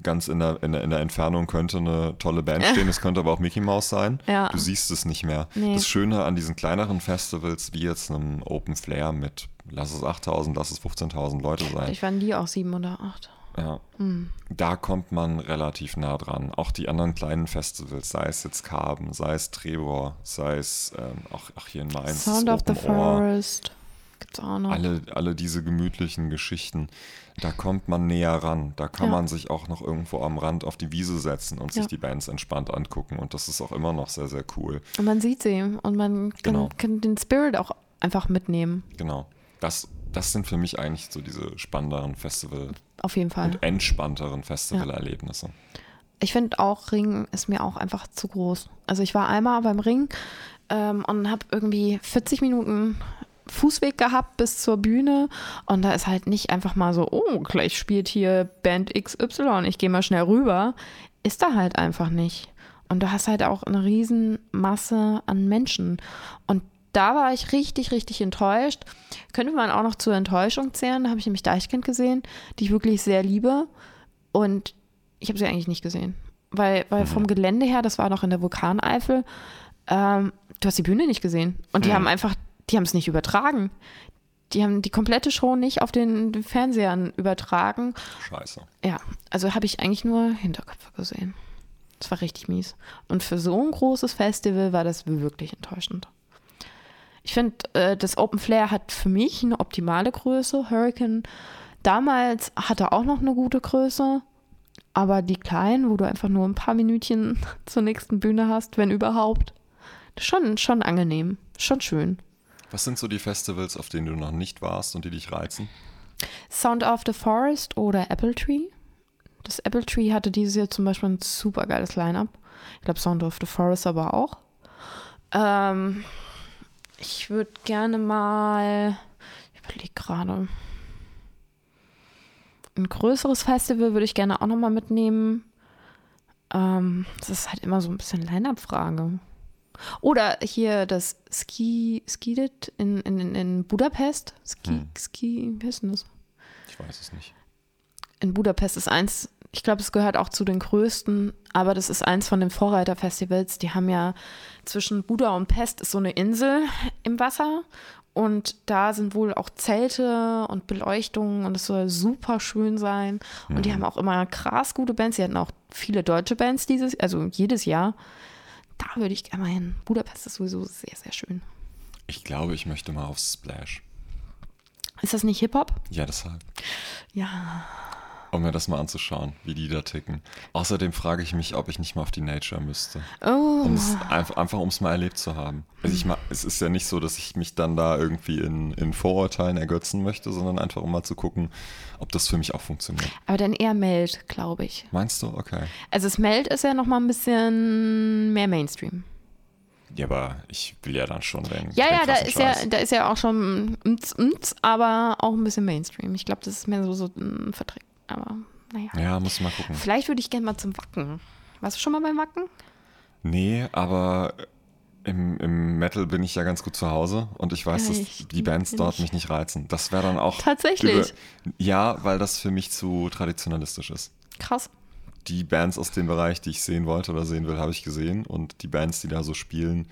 ganz in der, in der, in der Entfernung könnte eine tolle Band [LAUGHS] stehen, es könnte aber auch Mickey Mouse sein. Ja. Du siehst es nicht mehr. Nee. Das Schöne an diesen kleineren Festivals, wie jetzt einem Open Flair mit, lass es 8000, lass es 15.000 Leute sein, Ich waren die auch sieben oder acht. Ja. Hm. Da kommt man relativ nah dran. Auch die anderen kleinen Festivals, sei es jetzt Carben, sei es Trebor, sei es ähm, auch, auch hier in Mainz. Sound of the Ohr, Forest. Gibt's auch noch. alle, alle diese gemütlichen Geschichten, da kommt man näher ran. Da kann Ja. man sich auch noch irgendwo am Rand auf die Wiese setzen und sich Ja. die Bands entspannt angucken. Und das ist auch immer noch sehr, sehr cool. Und man sieht sie und man kann, Genau. kann den Spirit auch einfach mitnehmen. Genau. Das, das sind für mich eigentlich so diese spannenderen Festival- Auf jeden Fall. und entspannteren Festivalerlebnisse. Ich finde auch, Ring ist mir auch einfach zu groß. Also ich war einmal beim Ring ähm, und habe irgendwie 40 Minuten Fußweg gehabt bis zur Bühne und da ist halt nicht einfach mal so, oh, gleich spielt hier Band XY, ich gehe mal schnell rüber. Ist da halt einfach nicht. Und du hast halt auch eine riesen Masse an Menschen. Und da war ich richtig, richtig enttäuscht. Könnte man auch noch zur Enttäuschung zählen. Da habe ich nämlich Deichkind gesehen, die ich wirklich sehr liebe. Und ich habe sie eigentlich nicht gesehen. Weil, weil vom Gelände her, das war noch in der Vulkaneifel, ähm, du hast die Bühne nicht gesehen. Und die Mhm. haben einfach, die haben es nicht übertragen. Die haben die komplette Show nicht auf den Fernsehern übertragen. Scheiße. Ja, also habe ich eigentlich nur Hinterköpfe gesehen. Das war richtig mies. Und für so ein großes Festival war das wirklich enttäuschend. Ich finde, äh, das Open Flair hat für mich eine optimale Größe. Hurricane damals hatte auch noch eine gute Größe. Aber die kleinen, wo du einfach nur ein paar Minütchen [LAUGHS] zur nächsten Bühne hast, wenn überhaupt, schon, schon angenehm, schon schön. Was sind so die Festivals, auf denen du noch nicht warst und die dich reizen? Sound of the Forest oder Apple Tree. Das Apple Tree hatte dieses Jahr zum Beispiel ein super geiles Line-Up. Ich glaube, Sound of the Forest aber auch. Ähm, ich würde gerne mal, ich überlege gerade, ein größeres Festival würde ich gerne auch nochmal mitnehmen. Ähm, das ist halt immer so ein bisschen Line-Up-Frage. Oder hier das Ski, Skidit in, in, in Budapest. Ski, Hm. Ski, wie heißt denn das? Ich weiß es nicht. in Budapest ist eins, ich glaube, es gehört auch zu den größten, aber das ist eins von den Vorreiterfestivals. Die haben ja zwischen Buda und Pest ist so eine Insel im Wasser und da sind wohl auch Zelte und Beleuchtungen und es soll super schön sein. Und die haben auch immer krass gute Bands. Sie hatten auch viele deutsche Bands dieses, also jedes Jahr. Da würde ich gerne mal hin. Budapest ist sowieso sehr, sehr schön. Ich glaube, ich möchte mal auf Splash. Ist das nicht Hip-Hop? Ja, deshalb. Ja. Um mir das mal anzuschauen, wie die da ticken. Außerdem frage ich mich, ob ich nicht mal auf die Nature müsste. Oh. Um's, einfach, einfach um es mal erlebt zu haben. Also ich ma- es ist ja nicht so, dass ich mich dann da irgendwie in, in Vorurteilen ergötzen möchte, sondern einfach um mal zu gucken, ob das für mich auch funktioniert. Aber dann eher Meld, glaube ich. Meinst du? Okay. Also das Meld ist ja noch mal ein bisschen mehr Mainstream. Ja, aber ich will ja dann schon den. Ja, den ja, da ist ja, Scheiß. da ist ja auch schon mts, mts, aber auch ein bisschen Mainstream. Ich glaube, das ist mehr so, so ein Vertrieb. Aber naja. Ja, muss mal gucken. Vielleicht würde ich gerne mal zum Wacken. Warst du schon mal beim Wacken? Nee, aber im, im Metal bin ich ja ganz gut zu Hause und ich weiß, Ja, dass ich die Bands dort ich- mich nicht reizen. Das wäre dann auch. Tatsächlich? ja, weil das für mich zu traditionalistisch ist. Krass. Die Bands aus dem Bereich, die ich sehen wollte oder sehen will, habe ich gesehen und die Bands, die da so spielen,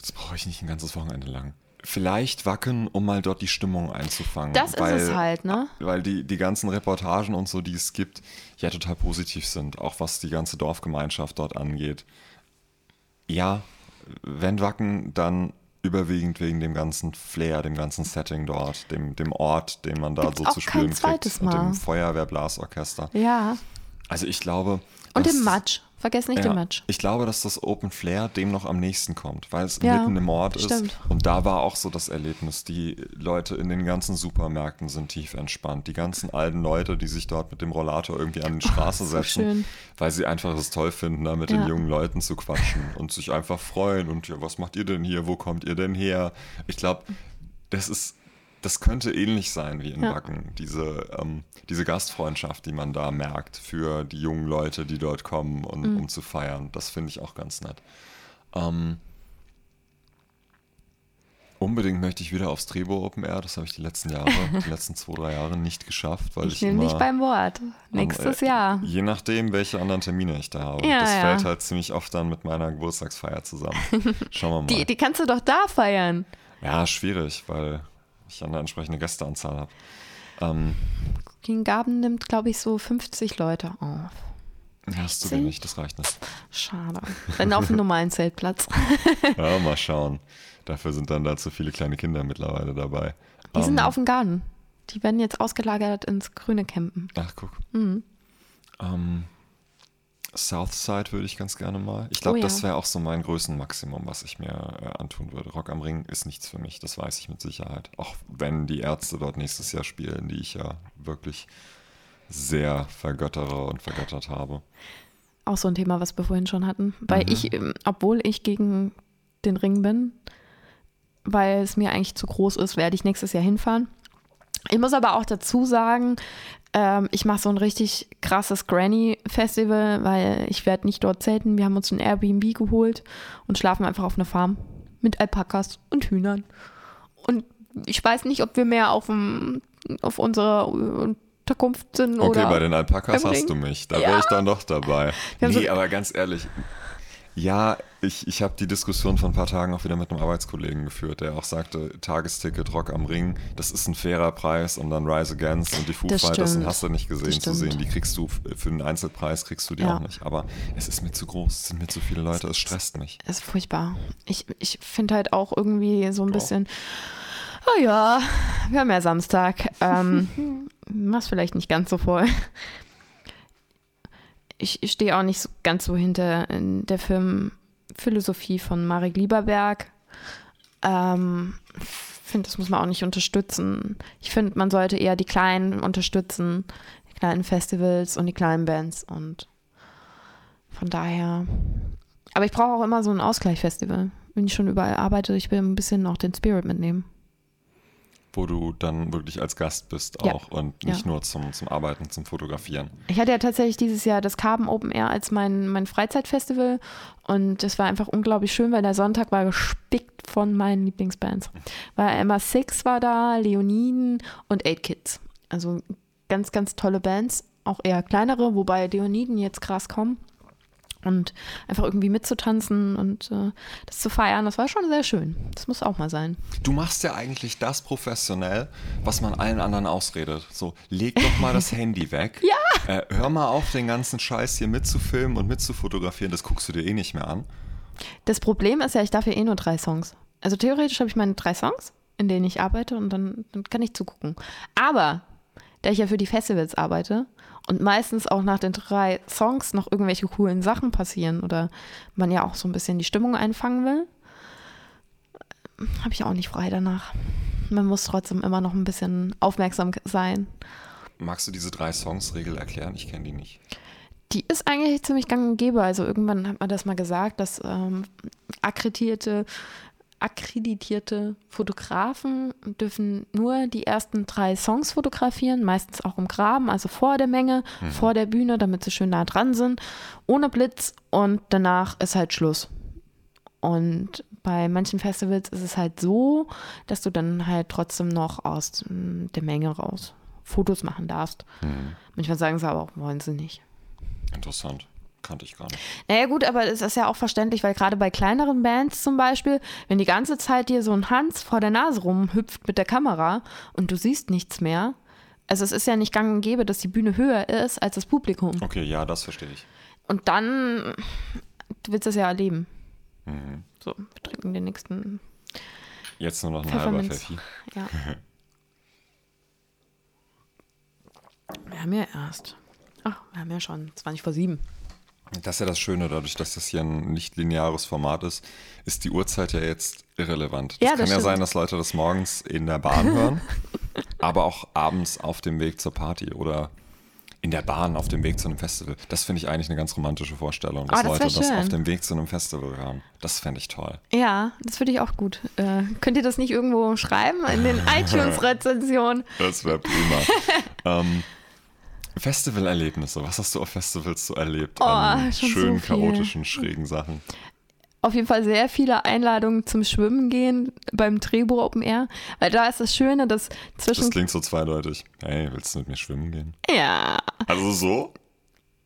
das brauche ich nicht ein ganzes Wochenende lang. Vielleicht Wacken, um mal dort die Stimmung einzufangen. Das ist es halt, ne? Weil die, die ganzen Reportagen und so, die es gibt, ja total positiv sind, auch was die ganze Dorfgemeinschaft dort angeht. Ja, wenn Wacken, dann überwiegend wegen dem ganzen Flair, dem ganzen Setting dort, dem, dem Ort, den man da Gibt's so zu kein spüren kriegt. zweites Und dem Mal. Feuerwehrblasorchester. Ja. Also ich glaube. Und im Matsch. Vergesst nicht ja, den Matsch. Ich glaube, dass das Open Flair dem noch am nächsten kommt, weil es Ja, mitten im Ort ist. stimmt. Und da war auch so das Erlebnis. Die Leute in den ganzen Supermärkten sind tief entspannt. Die ganzen alten Leute, die sich dort mit dem Rollator irgendwie an die [LAUGHS] Straße so setzen, schön. weil sie einfach es toll finden, da mit Ja. den jungen Leuten zu quatschen und sich einfach freuen. Und ja, was macht ihr denn hier? Wo kommt ihr denn her? Ich glaube, das ist. Das könnte ähnlich sein wie in Ja. Wacken, diese, ähm, diese Gastfreundschaft, die man da merkt für die jungen Leute, die dort kommen, und, Mhm. um zu feiern. Das finde ich auch ganz nett. Ähm, Unbedingt möchte ich wieder aufs Trebo Open Air. Das habe ich die letzten Jahre, [LAUGHS] die letzten zwei, drei Jahre nicht geschafft, weil ich, Ich nehme dich beim Wort. Nächstes äh, Jahr. Je nachdem, welche anderen Termine ich da habe. Ja, das ja. fällt halt ziemlich oft dann mit meiner Geburtstagsfeier zusammen. [LAUGHS] Schauen wir mal. Die, die kannst du doch da feiern. ja, schwierig, weil ich eine entsprechende Gästeanzahl habe. Ähm, Gaben nimmt, glaube ich, so 50 Leute auf. hast du 16? wenig, das reicht nicht. Schade. Dann auf einem [LAUGHS] normalen Zeltplatz. Ja, mal schauen. Dafür sind dann da zu viele kleine Kinder mittlerweile dabei. Die sind Ähm, auf dem Garten. Die werden jetzt ausgelagert ins grüne Campen. Ach, guck. Mhm. Ähm, Southside würde ich ganz gerne mal. Ich glaube, Oh ja. das wäre auch so mein Größenmaximum, was ich mir äh, antun würde. Rock am Ring ist nichts für mich, das weiß ich mit Sicherheit. Auch wenn die Ärzte dort nächstes Jahr spielen, die ich ja wirklich sehr vergöttere und vergöttert habe. Auch so ein Thema, was wir vorhin schon hatten. Weil Mhm. ich, ähm, obwohl ich gegen den Ring bin, weil es mir eigentlich zu groß ist, werde ich nächstes Jahr hinfahren. Ich muss aber auch dazu sagen, ähm, ich mache so ein richtig krasses Granny-Festival, weil ich werde nicht dort zelten. Wir haben uns ein Airbnb geholt und schlafen einfach auf einer Farm mit Alpakas und Hühnern. Und ich weiß nicht, ob wir mehr auf, dem, auf unserer Unterkunft sind Okay, oder. bei den Alpakas hast Ring. du mich. Da Ja. wäre ich dann doch dabei. Nee, so- aber ganz ehrlich. Ja, ich, ich habe die Diskussion vor ein paar Tagen auch wieder mit einem Arbeitskollegen geführt, der auch sagte, Tagesticket Rock am Ring, das ist ein fairer Preis und dann Rise Against und die Foo Das Fighters stimmt. hast du nicht gesehen zu sehen. Die kriegst du für einen Einzelpreis, kriegst du die Ja. auch nicht. Aber es ist mir zu groß, es sind mir zu viele Leute, es stresst mich. ist furchtbar. Ich, ich finde halt auch irgendwie so ein Ja. bisschen, oh ja, wir haben ja Samstag. Ähm, [LAUGHS] mach's vielleicht nicht ganz so voll. Ich, stehe auch nicht so ganz so hinter in der Filmphilosophie von Marek Lieberberg. Ähm, finde, das muss man auch nicht unterstützen. Ich finde, man sollte eher die Kleinen unterstützen, die kleinen Festivals und die kleinen Bands und von daher. Aber ich brauche auch immer so ein Ausgleichsfestival. Wenn ich schon überall arbeite, ich will ein bisschen noch den Spirit mitnehmen. Wo du dann wirklich als Gast bist Ja. auch und nicht Ja. nur zum, zum Arbeiten, zum Fotografieren. Ich hatte ja tatsächlich dieses Jahr das Carbon Open Air als mein, mein Freizeitfestival und das war einfach unglaublich schön, weil der Sonntag war gespickt von meinen Lieblingsbands. Weil Emma Six war da, Leoniden und Eight Kids. Also ganz, ganz tolle Bands, auch eher kleinere, wobei Leoniden jetzt krass kommen. Und einfach irgendwie mitzutanzen und äh, das zu feiern, das war schon sehr schön. Das muss auch mal sein. Du machst ja eigentlich das professionell, was man allen anderen ausredet. So, leg doch mal das [LAUGHS] Handy weg. Ja. Äh, hör mal auf, den ganzen Scheiß hier mitzufilmen und mitzufotografieren. Das guckst du dir eh nicht mehr an. Das Problem ist ja, ich darf ja eh nur drei Songs. Also theoretisch habe ich meine drei Songs, in denen ich arbeite und dann, dann kann ich zugucken. Aber da ich ja für die Festivals arbeite und meistens auch nach den drei Songs noch irgendwelche coolen Sachen passieren oder man ja auch so ein bisschen die Stimmung einfangen will, habe ich auch nicht frei danach. Man muss trotzdem immer noch ein bisschen aufmerksam sein. Magst du diese drei Songs-Regel erklären? Ich kenne die nicht. Die ist eigentlich ziemlich gang und gäbe. Also irgendwann hat man das mal gesagt, dass ähm, akkreditierte, akkreditierte Fotografen dürfen nur die ersten drei Songs fotografieren, meistens auch im Graben, also vor der Menge, vor der Bühne, damit sie schön nah dran sind, ohne Blitz und danach ist halt Schluss. Und bei manchen Festivals ist es halt so, dass du dann halt trotzdem noch aus mm, der Menge raus Fotos machen darfst. Manchmal sagen sie aber auch, wollen sie nicht. Interessant. Kannte ich gar nicht. Naja gut, aber es ist ja auch verständlich, weil gerade bei kleineren Bands zum Beispiel, wenn die ganze Zeit dir so ein Hans vor der Nase rumhüpft mit der Kamera und du siehst nichts mehr, also es ist ja nicht gang und gäbe, dass die Bühne höher ist als das Publikum. Okay, ja, das verstehe ich. Und dann, du willst das ja erleben. Mhm. So, wir trinken den nächsten, Jetzt nur noch ein halber. Pfeffi. ja. [LAUGHS] wir haben ja erst, ach, wir haben ja schon 20 vor 7. Das ist ja das Schöne, dadurch, dass das hier ein nicht lineares Format ist, ist die Uhrzeit ja jetzt irrelevant. Das Ja, kann das ja stimmt. sein, dass Leute das morgens in der Bahn [LAUGHS] hören, aber auch abends auf dem Weg zur Party oder in der Bahn auf dem Weg zu einem Festival. Das finde ich eigentlich eine ganz romantische Vorstellung, dass Oh, das Leute das auf dem Weg zu einem Festival hören. Das fände ich toll. Ja, das finde ich auch gut. Äh, könnt ihr das nicht irgendwo schreiben in den [LAUGHS] iTunes-Rezensionen? Das wäre prima. [LAUGHS] ähm, Festivalerlebnisse. Was hast du auf Festivals so erlebt? Oh, an schönen, so chaotischen, schrägen Sachen. auf jeden Fall sehr viele Einladungen zum Schwimmen gehen beim Trebo Open Air, weil da ist das Schöne, dass zwischen. Das klingt so zweideutig. Hey, willst du mit mir schwimmen gehen? Ja. Also so?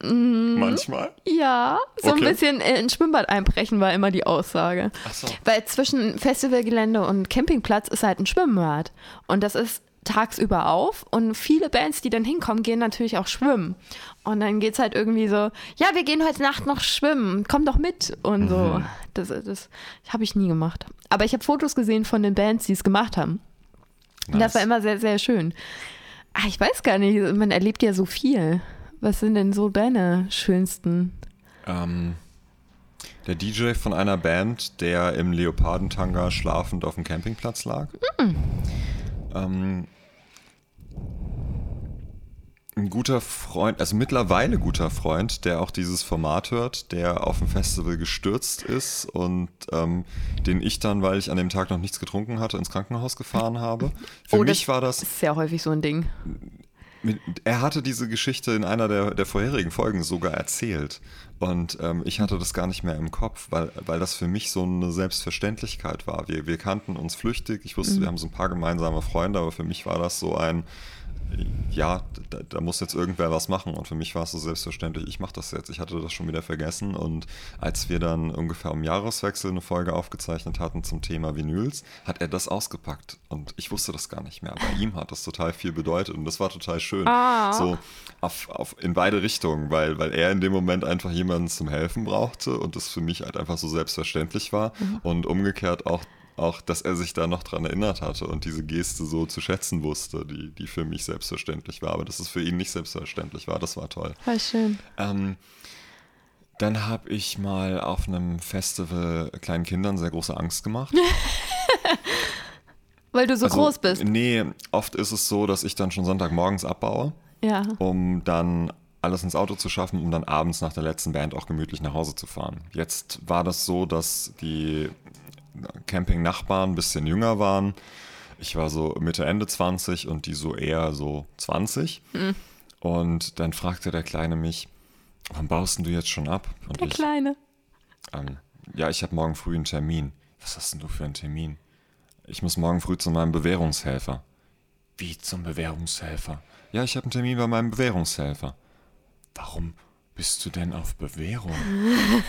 Mhm. Manchmal? Ja, so okay. ein bisschen in Schwimmbad einbrechen war immer die Aussage. Ach so. Weil zwischen Festivalgelände und Campingplatz ist halt ein Schwimmbad. Und das ist tagsüber auf und viele Bands, die dann hinkommen, gehen natürlich auch schwimmen. Und dann geht es halt irgendwie so, ja, wir gehen heute Nacht noch schwimmen, komm doch mit und so. Mhm. Das, das habe ich nie gemacht. Aber ich habe Fotos gesehen von den Bands, die es gemacht haben. Nice. Das war immer sehr, sehr schön. Ach, ich weiß gar nicht, man erlebt ja so viel. Was sind denn so deine schönsten? Ähm, der DJ von einer Band, der im Leopardentanga schlafend auf dem Campingplatz lag. Mhm. Ähm, ein guter Freund, also mittlerweile guter Freund, der auch dieses Format hört, der auf dem Festival gestürzt ist und ähm, den ich dann, weil ich an dem Tag noch nichts getrunken hatte, ins Krankenhaus gefahren habe. Für oh, mich war das. Ist sehr häufig so ein Ding. Er hatte diese Geschichte in einer der, der vorherigen Folgen sogar erzählt. Und ähm, ich hatte das gar nicht mehr im Kopf, weil, weil das für mich so eine Selbstverständlichkeit war. Wir, wir kannten uns flüchtig. Ich wusste, mhm. wir haben so ein paar gemeinsame Freunde, aber für mich war das so ein, ja, da, da, muss jetzt irgendwer was machen. Und für mich war es so selbstverständlich, ich mache das jetzt. Ich hatte das schon wieder vergessen. Und als wir dann ungefähr um Jahreswechsel eine Folge aufgezeichnet hatten zum Thema Vinyls, hat er das ausgepackt. Und ich wusste das gar nicht mehr. Bei ihm hat das total viel bedeutet und das war total schön. Ah. So auf, auf, in beide Richtungen, weil, weil er in dem Moment einfach jemanden zum Helfen brauchte und das für mich halt einfach so selbstverständlich war. Mhm. Und umgekehrt auch auch, dass er sich da noch dran erinnert hatte und diese Geste so zu schätzen wusste, die, die für mich selbstverständlich war, aber dass es für ihn nicht selbstverständlich war, das war toll. War schön. Ähm, dann habe ich mal auf einem Festival kleinen Kindern sehr große Angst gemacht. [LAUGHS] Weil du so also, groß bist. Nee, oft ist es so, dass ich dann schon Sonntagmorgens abbaue, ja. um dann alles ins Auto zu schaffen, um dann abends nach der letzten Band auch gemütlich nach Hause zu fahren. Jetzt war das so, dass die Camping-Nachbarn ein bisschen jünger waren. Ich war so Mitte, Ende 20 und die so eher so 20. Mhm. Und dann fragte der Kleine mich, wann baust du jetzt schon ab? Und der ich, Kleine. Ähm, ja, ich habe morgen früh einen Termin. Was hast denn du für einen Termin? Ich muss morgen früh zu meinem Bewährungshelfer. Wie zum Bewährungshelfer? Ja, ich habe einen Termin bei meinem Bewährungshelfer. Warum bist du denn auf Bewährung?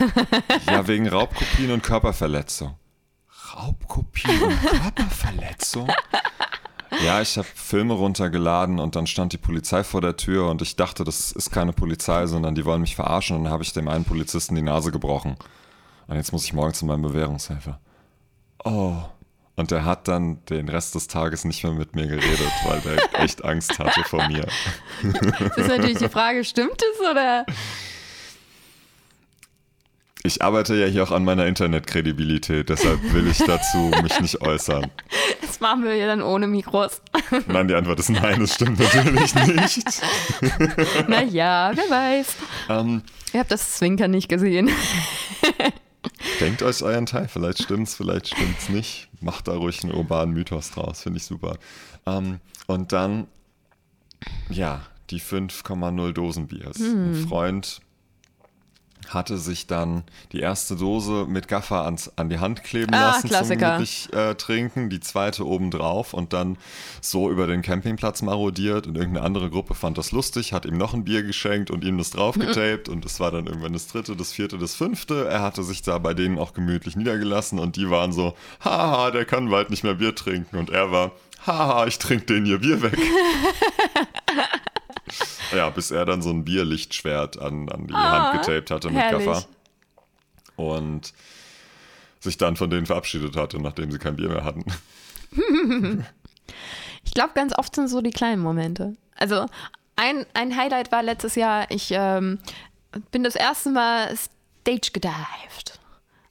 [LAUGHS] ja, wegen Raubkopien und Körperverletzung. Raubkopie und Körperverletzung? [LAUGHS] Ja, ich habe Filme runtergeladen und dann stand die Polizei vor der Tür und ich dachte, das ist keine Polizei, sondern die wollen mich verarschen und dann habe ich dem einen Polizisten die Nase gebrochen. Und jetzt muss ich morgen zu meinem Bewährungshelfer. Oh. Und der hat dann den Rest des Tages nicht mehr mit mir geredet, weil der echt Angst hatte vor mir. [LAUGHS] Das ist natürlich die Frage, stimmt es oder? Ich arbeite ja hier auch an meiner Internetkredibilität, deshalb will ich dazu [LAUGHS] mich nicht äußern. Das machen wir ja dann ohne Mikros. Nein, die Antwort ist nein, das stimmt natürlich [LAUGHS] nicht. Naja, wer weiß. Ähm, Ihr habt das Zwinkern nicht gesehen. Denkt euch euren Teil, vielleicht stimmt's, vielleicht stimmt's nicht. Macht da ruhig einen urbanen Mythos draus, finde ich super. Ähm, und dann, ja, die 5,0 Dosen Biers. Hm. Ein Freund hatte sich dann die erste Dose mit Gaffer ans, an die Hand kleben ah, lassen Klassiker. zum gemütlich äh, trinken, die zweite obendrauf und dann so über den Campingplatz marodiert und irgendeine andere Gruppe fand das lustig, hat ihm noch ein Bier geschenkt und ihm das draufgetaped und es war dann irgendwann das dritte, das vierte, das fünfte. Er hatte sich da bei denen auch gemütlich niedergelassen und die waren so, haha, der kann bald nicht mehr Bier trinken und er war, haha, ich trinke den ihr Bier weg. [LAUGHS] Ja, bis er dann so ein Bierlichtschwert an, an die ah, Hand getaped hatte mit herrlich. Gaffer. Und sich dann von denen verabschiedet hatte, nachdem sie kein Bier mehr hatten. [LAUGHS] ich glaube, ganz oft sind so die kleinen Momente. Also ein, ein Highlight war letztes Jahr, ich ähm, bin das erste Mal Stage gedived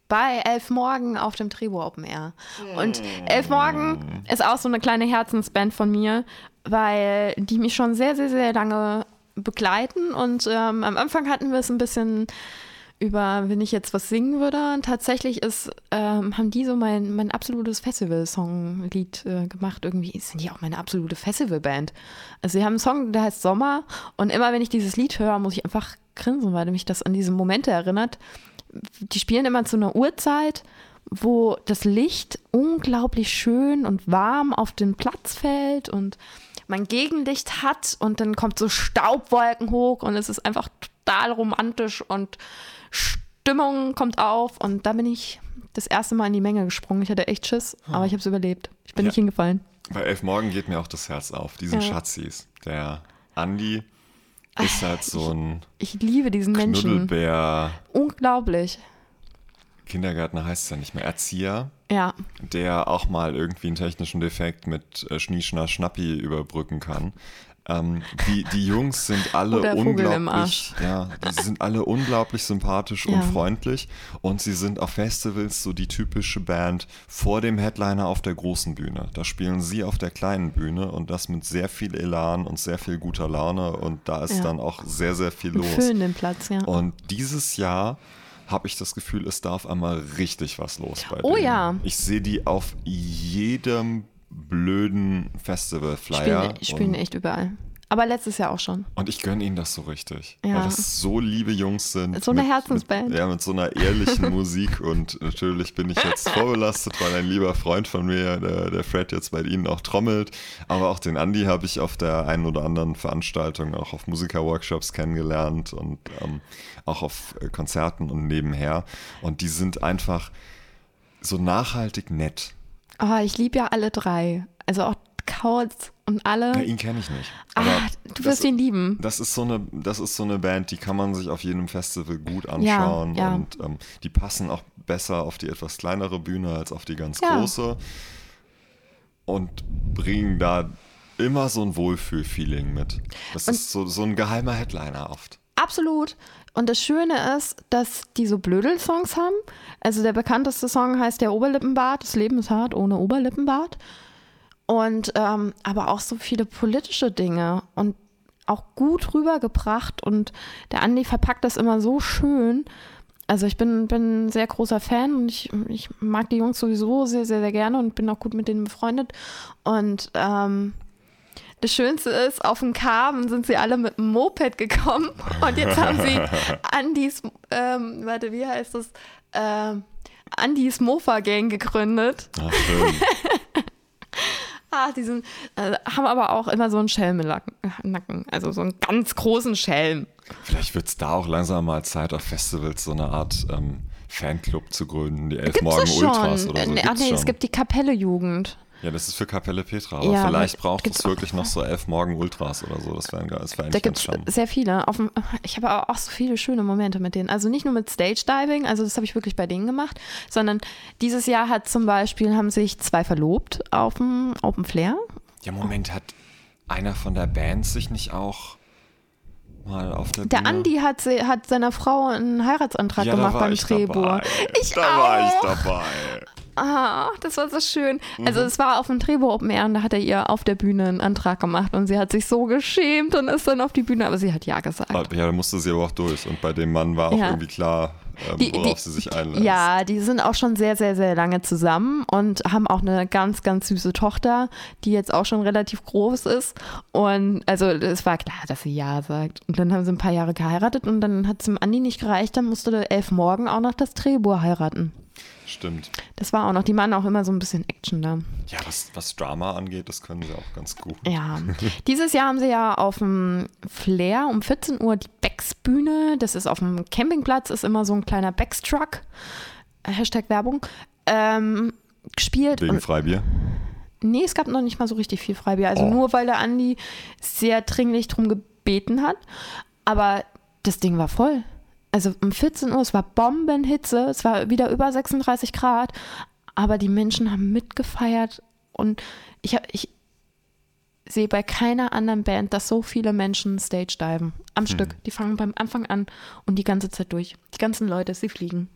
bei Elf Morgen auf dem Tribo Open Air. Und Elf Morgen ist auch so eine kleine Herzensband von mir, weil die mich schon sehr, sehr, sehr lange begleiten. Und ähm, am Anfang hatten wir es ein bisschen über, wenn ich jetzt was singen würde. Und tatsächlich ist, ähm, haben die so mein, mein absolutes Festival-Song-Lied äh, gemacht. Irgendwie sind die auch meine absolute Festivalband. Also sie haben einen Song, der heißt Sommer. Und immer wenn ich dieses Lied höre, muss ich einfach grinsen, weil mich das an diese Momente erinnert. Die spielen immer zu einer Uhrzeit, wo das Licht unglaublich schön und warm auf den Platz fällt und man Gegenlicht hat und dann kommt so Staubwolken hoch und es ist einfach total romantisch und Stimmung kommt auf und da bin ich das erste Mal in die Menge gesprungen. Ich hatte echt Schiss, aber ich habe es überlebt. Ich bin Ja. nicht hingefallen. Bei Elf Morgen geht mir auch das Herz auf. Die sind Ja. Schatzis. Der Andi ist halt so ein Ich liebe diesen Menschen. Unglaublich. Kindergärtner heißt es ja nicht mehr. Erzieher, Ja, der auch mal irgendwie einen technischen Defekt mit äh, Schnie, Schna, Schnappi überbrücken kann. Ähm, die, die Jungs sind alle unglaublich, ja, die sind alle unglaublich sympathisch Ja. und freundlich und sie sind auf Festivals so die typische Band vor dem Headliner auf der großen Bühne. Da spielen sie auf der kleinen Bühne und das mit sehr viel Elan und sehr viel guter Laune und da ist Ja. dann auch sehr, sehr viel los. füllen den Platz, ja. Und dieses Jahr habe ich das Gefühl, es darf einmal richtig was los bei Oh denen. ja. Ich sehe die auf jedem blöden Festival-Flyer. Spielen, spielen echt überall. Aber letztes Jahr auch schon. und ich gönne ihnen das so richtig. Ja. Weil das so liebe Jungs sind. So eine mit- Herzensband. Mit, ja, mit so einer ehrlichen [LAUGHS] Musik. Und natürlich bin ich jetzt vorbelastet, weil ein lieber Freund von mir, der, der Fred, jetzt bei Ihnen auch trommelt. Aber auch den Andy habe ich auf der einen oder anderen Veranstaltung, auch auf Musikerworkshops kennengelernt und ähm, auch auf äh, Konzerten und nebenher. Und die sind einfach so nachhaltig nett. Oh, ich liebe ja alle drei. Also auch Kautz und alle. Ja, ihn kenne ich nicht. ah, Aber du das- wirst ihn lieben. Das ist so eine, das ist so eine Band, die kann man sich auf jedem Festival gut anschauen ja. und ähm, die passen auch besser auf die etwas kleinere Bühne als auf die ganz Ja. große und bringen da immer so ein Wohlfühlfeeling mit. Das ist so, so ein geheimer Headliner oft. Absolut. Und das Schöne ist, dass die so Blödel-Songs haben. Also der bekannteste Song heißt Der Oberlippenbart. Das Leben ist hart ohne Oberlippenbart. Und ähm, aber auch so viele politische Dinge und auch gut rübergebracht. Und der Andi verpackt das immer so schön. Also ich bin, bin ein sehr großer Fan und ich, ich mag die Jungs sowieso sehr, sehr, sehr gerne und bin auch gut mit denen befreundet. Und ähm, das Schönste ist, auf dem Carmen sind sie alle mit dem Moped gekommen [LAUGHS] und jetzt haben sie Andys, ähm, warte, wie heißt das? Ähm, Andys Mofa-Gang gegründet. Ach, schön. [LAUGHS] [LAUGHS] Ah, die sind, äh, haben aber auch immer so einen Schelm im Lacken- Nacken, also so einen ganz großen Schelm. Vielleicht wird es da auch langsam mal Zeit, auf Festivals so eine Art ähm, Fanclub zu gründen, die Elf Gibt's Morgen? Ultras oder so. Äh, ach nee, schon. es gibt die Kapelle Jugend. Ja, das ist für Kapelle Petra, aber Ja, vielleicht braucht es wirklich noch so elf Morgen Ultras oder so. Das wäre das wär Da eigentlich gibt ganz es sehr viele. Dem, ich habe aber auch so viele schöne Momente mit denen. Also nicht nur mit Stage Diving, also das habe ich wirklich bei denen gemacht, sondern dieses Jahr hat zum Beispiel, haben sich zwei verlobt auf dem Open Flair. Ja, Moment, hat einer von der Band sich nicht auch mal auf der Der Bühne... Andi hat, sie, hat seiner Frau einen Heiratsantrag ja, gemacht beim ich Trebur. dabei. Ich da war ich auch. dabei. Ah, das war so schön. Also Mhm. es war auf dem Trebur Open Air und da hat er ihr auf der Bühne einen Antrag gemacht und sie hat sich so geschämt und ist dann auf die Bühne, aber sie hat ja gesagt. Ja, da musste sie aber auch durch. Und bei dem Mann war auch Ja. irgendwie klar, ähm, Die- worauf die- sie sich einlässt. Ja, die sind auch schon sehr, sehr, sehr lange zusammen und haben auch eine ganz, ganz süße Tochter, die jetzt auch schon relativ groß ist. Und also es war klar, dass sie Ja sagt. Und dann haben sie ein paar Jahre geheiratet und dann hat es dem Andi nicht gereicht, dann musste der Elf Morgen auch noch das Trebur heiraten. Stimmt. Das war auch noch, die machen auch immer so ein bisschen Action da. Ja, was, was Drama angeht, das können sie auch ganz gut. Ja, [LAUGHS] dieses Jahr haben sie ja auf dem Flair um 14 Uhr die Becks-Bühne. Das ist auf dem Campingplatz, ist immer so ein kleiner Becks-Truck. Hashtag Werbung. Ähm, gespielt. Wegen Freibier. nee, es gab noch nicht mal so richtig viel Freibier. Also Oh. nur, weil der Andi sehr dringlich drum gebeten hat. Aber das Ding war voll. Also um 14 Uhr, es war Bombenhitze, es war wieder über 36 Grad. Aber die Menschen haben mitgefeiert und ich, ich sehe bei keiner anderen Band, dass so viele Menschen Stage diven. Am Stück. Die fangen beim Anfang an und die ganze Zeit durch. Die ganzen Leute, sie fliegen.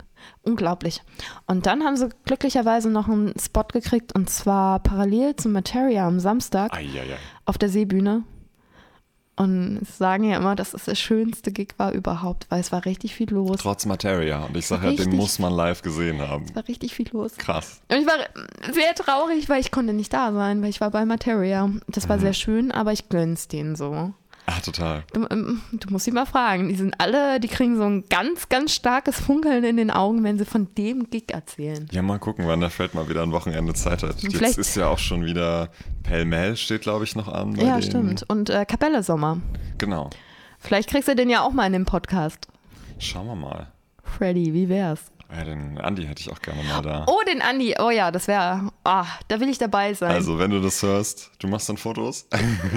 Unglaublich. Und dann haben sie glücklicherweise noch einen Spot gekriegt und zwar parallel zum Materia am Samstag Eieiei. auf der Seebühne. Und sie sagen ja immer, dass es der schönste Gig war überhaupt, weil es war richtig viel los. Trotz Materia. Und ich sage ja, den muss man live gesehen haben. Es war richtig viel los. Krass. Und ich war sehr traurig, weil ich konnte nicht da sein, weil ich war bei Materia. Das war sehr schön, aber ich gönn's denen so. Ah, total. Du, ähm, du musst sie mal fragen. Die sind alle, die kriegen so ein ganz, ganz starkes Funkeln in den Augen, wenn sie von dem Gig erzählen. Ja, mal gucken, wann der Feld mal wieder ein Wochenende Zeit hat. Jetzt Vielleicht- ist ja auch schon wieder Pellmell steht, glaube ich, noch an. Ja, denen. stimmt. Und äh, Kapelle Sommer. Genau. Vielleicht kriegst du den ja auch mal in den Podcast. Schauen wir mal. Freddy, wie wär's? Ja, den Andi hätte ich auch gerne mal da. Oh, den Andi. Oh ja, das wäre. Ah, da will ich dabei sein. Also, wenn du das hörst, du machst dann Fotos?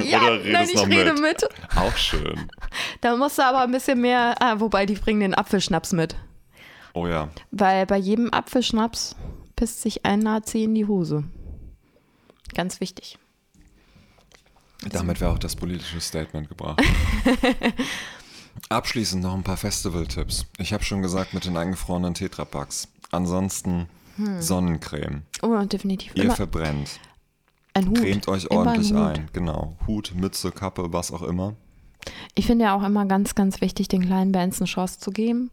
ja, [LAUGHS] Oder redest nein, ich noch rede mit? mit. Auch schön. [LAUGHS] Da musst du aber ein bisschen mehr. Ah, wobei, die bringen den Apfelschnaps mit. Oh ja. Weil bei jedem Apfelschnaps pisst sich ein Nazi in die Hose. Ganz wichtig. Damit wäre auch das politische Statement gebracht. [LAUGHS] Abschließend noch ein paar Festival-Tipps. Ich habe schon gesagt mit den eingefrorenen Tetrapacks. Ansonsten Sonnencreme. Oh, definitiv. Ihr Immer verbrennt. ein Hut. Cremt euch ordentlich ein ein. Genau. Hut, Mütze, Kappe, was auch immer. Ich finde ja auch immer ganz, ganz wichtig, den kleinen Bands eine Chance zu geben.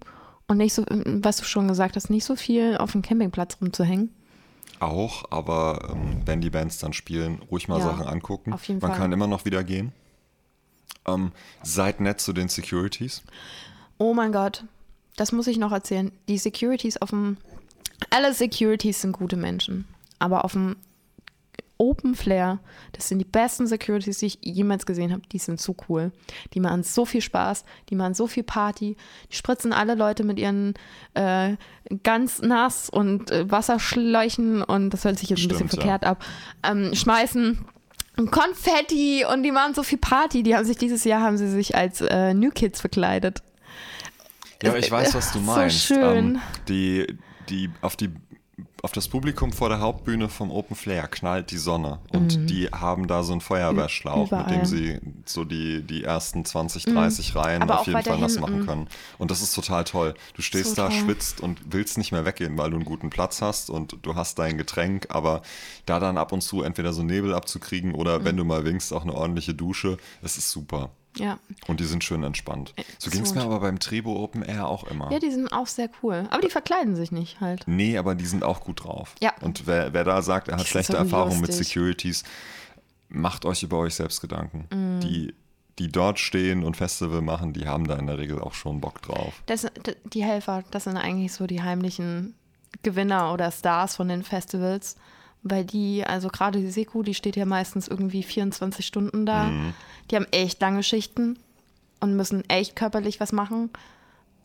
Und nicht so, was du schon gesagt hast, nicht so viel auf dem Campingplatz rumzuhängen. Auch, aber ähm, wenn die Bands dann spielen, ruhig mal Ja, Sachen angucken. auf jeden Man Fall. kann immer noch wieder gehen. Ähm, seid nett zu den Securities. Oh mein Gott, das muss ich noch erzählen. Die Securities auf dem. Alle Securities sind gute Menschen. Aber auf dem Open Flair, das sind die besten Securities, die ich jemals gesehen habe. Die sind so cool. Die machen so viel Spaß, die machen so viel Party. Die spritzen alle Leute mit ihren äh, ganz nass und äh, Wasserschläuchen und das hört sich jetzt ein bisschen Stimmt, ja. verkehrt ab. Ähm, schmeißen Konfetti und die machen so viel Party. Die haben sich dieses Jahr haben sie sich als äh, New Kids verkleidet. Ja, ich weiß, was du [LAUGHS] So meinst. schön. Ähm, die, die, auf die auf das Publikum vor der Hauptbühne vom Open Flair knallt die Sonne und die haben da so einen Feuerwehrschlauch, mit dem Mhm. Überall. sie so die, die ersten 20, 30 Reihen Aber auf jeden Fall nass machen können. Und das ist total toll. Du stehst So da, schwitzt und willst nicht mehr weggehen, weil du einen guten Platz hast und du hast dein Getränk, aber da dann ab und zu entweder so Nebel abzukriegen oder Mhm. wenn du mal winkst, auch eine ordentliche Dusche, das ist super. Ja. Und die sind schön entspannt. So so ging es mir aber beim Trebo Open Air auch immer. ja, die sind auch sehr cool. Aber die verkleiden sich nicht halt. Nee, aber die sind auch gut drauf. Ja. Und wer, wer da sagt, er hat schlechte Erfahrungen mit. Securities, macht euch über euch selbst Gedanken. Mm. Die, die dort stehen und Festival machen, die haben da in der Regel auch schon Bock drauf. Das, die Helfer, das sind eigentlich so die heimlichen Gewinner oder Stars von den Festivals. Weil die, also gerade die Seku, die steht ja meistens irgendwie 24 Stunden da. Mhm. Die haben echt lange Schichten und müssen echt körperlich was machen.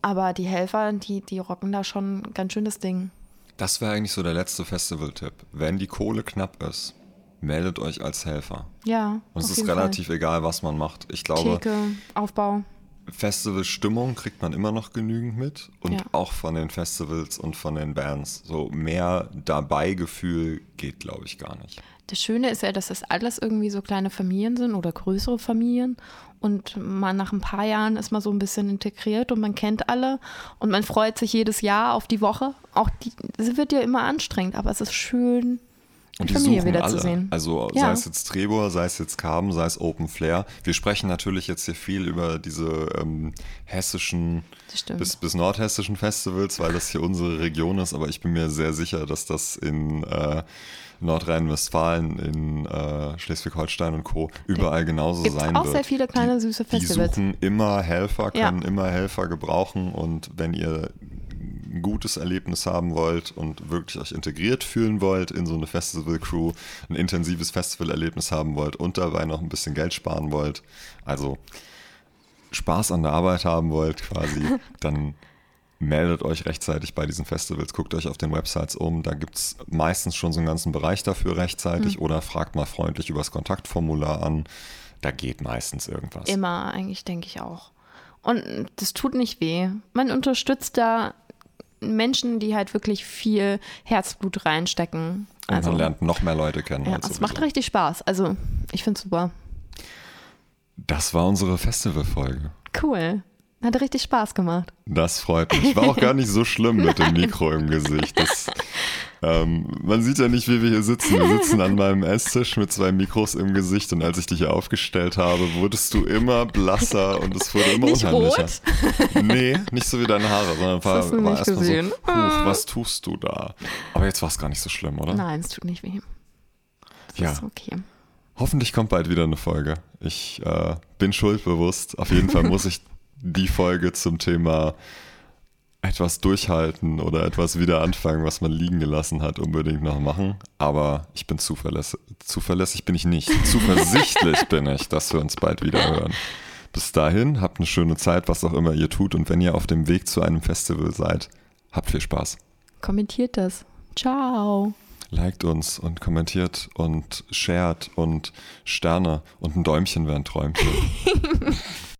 Aber die Helfer, die, die rocken da schon ein ganz schönes Ding. Das wäre eigentlich so der letzte Festival-Tipp. Wenn die Kohle knapp ist, meldet euch als Helfer. Ja. Und es ist jeden Fall. relativ egal, was man macht. Ich glaube, Theke, Aufbau. Festivalstimmung kriegt man immer noch genügend mit und Ja. auch von den Festivals und von den Bands. So mehr Dabei-Gefühl geht, glaube ich, gar nicht. Das Schöne ist ja, dass das alles irgendwie so kleine Familien sind oder größere Familien. Und man nach ein paar Jahren ist man so ein bisschen integriert und man kennt alle und man freut sich jedes Jahr auf die Woche. Auch die, sie wird ja immer anstrengend, aber es ist schön, Und die Familie suchen alle. wiederzusehen. Also Ja. sei es jetzt Trebor, sei es jetzt Carben, sei es Open Flair. Wir sprechen natürlich jetzt hier viel über diese ähm, hessischen bis, bis nordhessischen Festivals, weil das hier unsere Region ist, aber ich bin mir sehr sicher, dass das in äh, Nordrhein-Westfalen, in äh, Schleswig-Holstein und Co. überall genauso Gibt's sein auch wird. sehr viele kleine, die, süße Die Festivals. suchen immer Helfer, Ja. können immer Helfer gebrauchen und wenn ihr ein gutes Erlebnis haben wollt und wirklich euch integriert fühlen wollt in so eine Festival-Crew, ein intensives Festivalerlebnis haben wollt und dabei noch ein bisschen Geld sparen wollt, also Spaß an der Arbeit haben wollt quasi, [LAUGHS] dann meldet euch rechtzeitig bei diesen Festivals, guckt euch auf den Websites um, da gibt es meistens schon so einen ganzen Bereich dafür rechtzeitig Hm. oder fragt mal freundlich übers Kontaktformular an, da geht meistens irgendwas. Immer, eigentlich denke ich auch. Und das tut nicht weh. Man unterstützt da Menschen, die halt wirklich viel Herzblut reinstecken. Und Also, man lernt noch mehr Leute kennen. ja, es macht richtig Spaß. Also, ich finde es super. Das war unsere Festivalfolge. Cool. Hat richtig Spaß gemacht. Das freut mich. War auch gar nicht so schlimm mit dem [LAUGHS] Mikro im Gesicht. Das, ähm, man sieht ja nicht, wie wir hier sitzen. Wir sitzen an meinem Esstisch mit zwei Mikros im Gesicht und als ich dich hier aufgestellt habe, wurdest du immer blasser und es wurde immer Nicht unheimlicher. rot? Nee, nicht so wie deine Haare, sondern war, du war erstmal so, gesehen. Huch, was tust du da? Aber jetzt war es gar nicht so schlimm, oder? Nein, es tut nicht weh. Das Ja. ist okay. Hoffentlich kommt bald wieder eine Folge. Ich äh, bin schuldbewusst. Auf jeden Fall muss ich die Folge zum Thema etwas durchhalten oder etwas wieder anfangen, was man liegen gelassen hat, unbedingt noch machen. Aber ich bin zuverlässig. Zuverlässig bin ich nicht. [LAUGHS] Zuversichtlich bin ich, dass wir uns bald wieder hören. Bis dahin, habt eine schöne Zeit, was auch immer ihr tut. Und wenn ihr auf dem Weg zu einem Festival seid, habt viel Spaß. Kommentiert das. Ciao. Liked uns und kommentiert und shared und Sterne und ein Däumchen wäre ein Träumchen. [LAUGHS]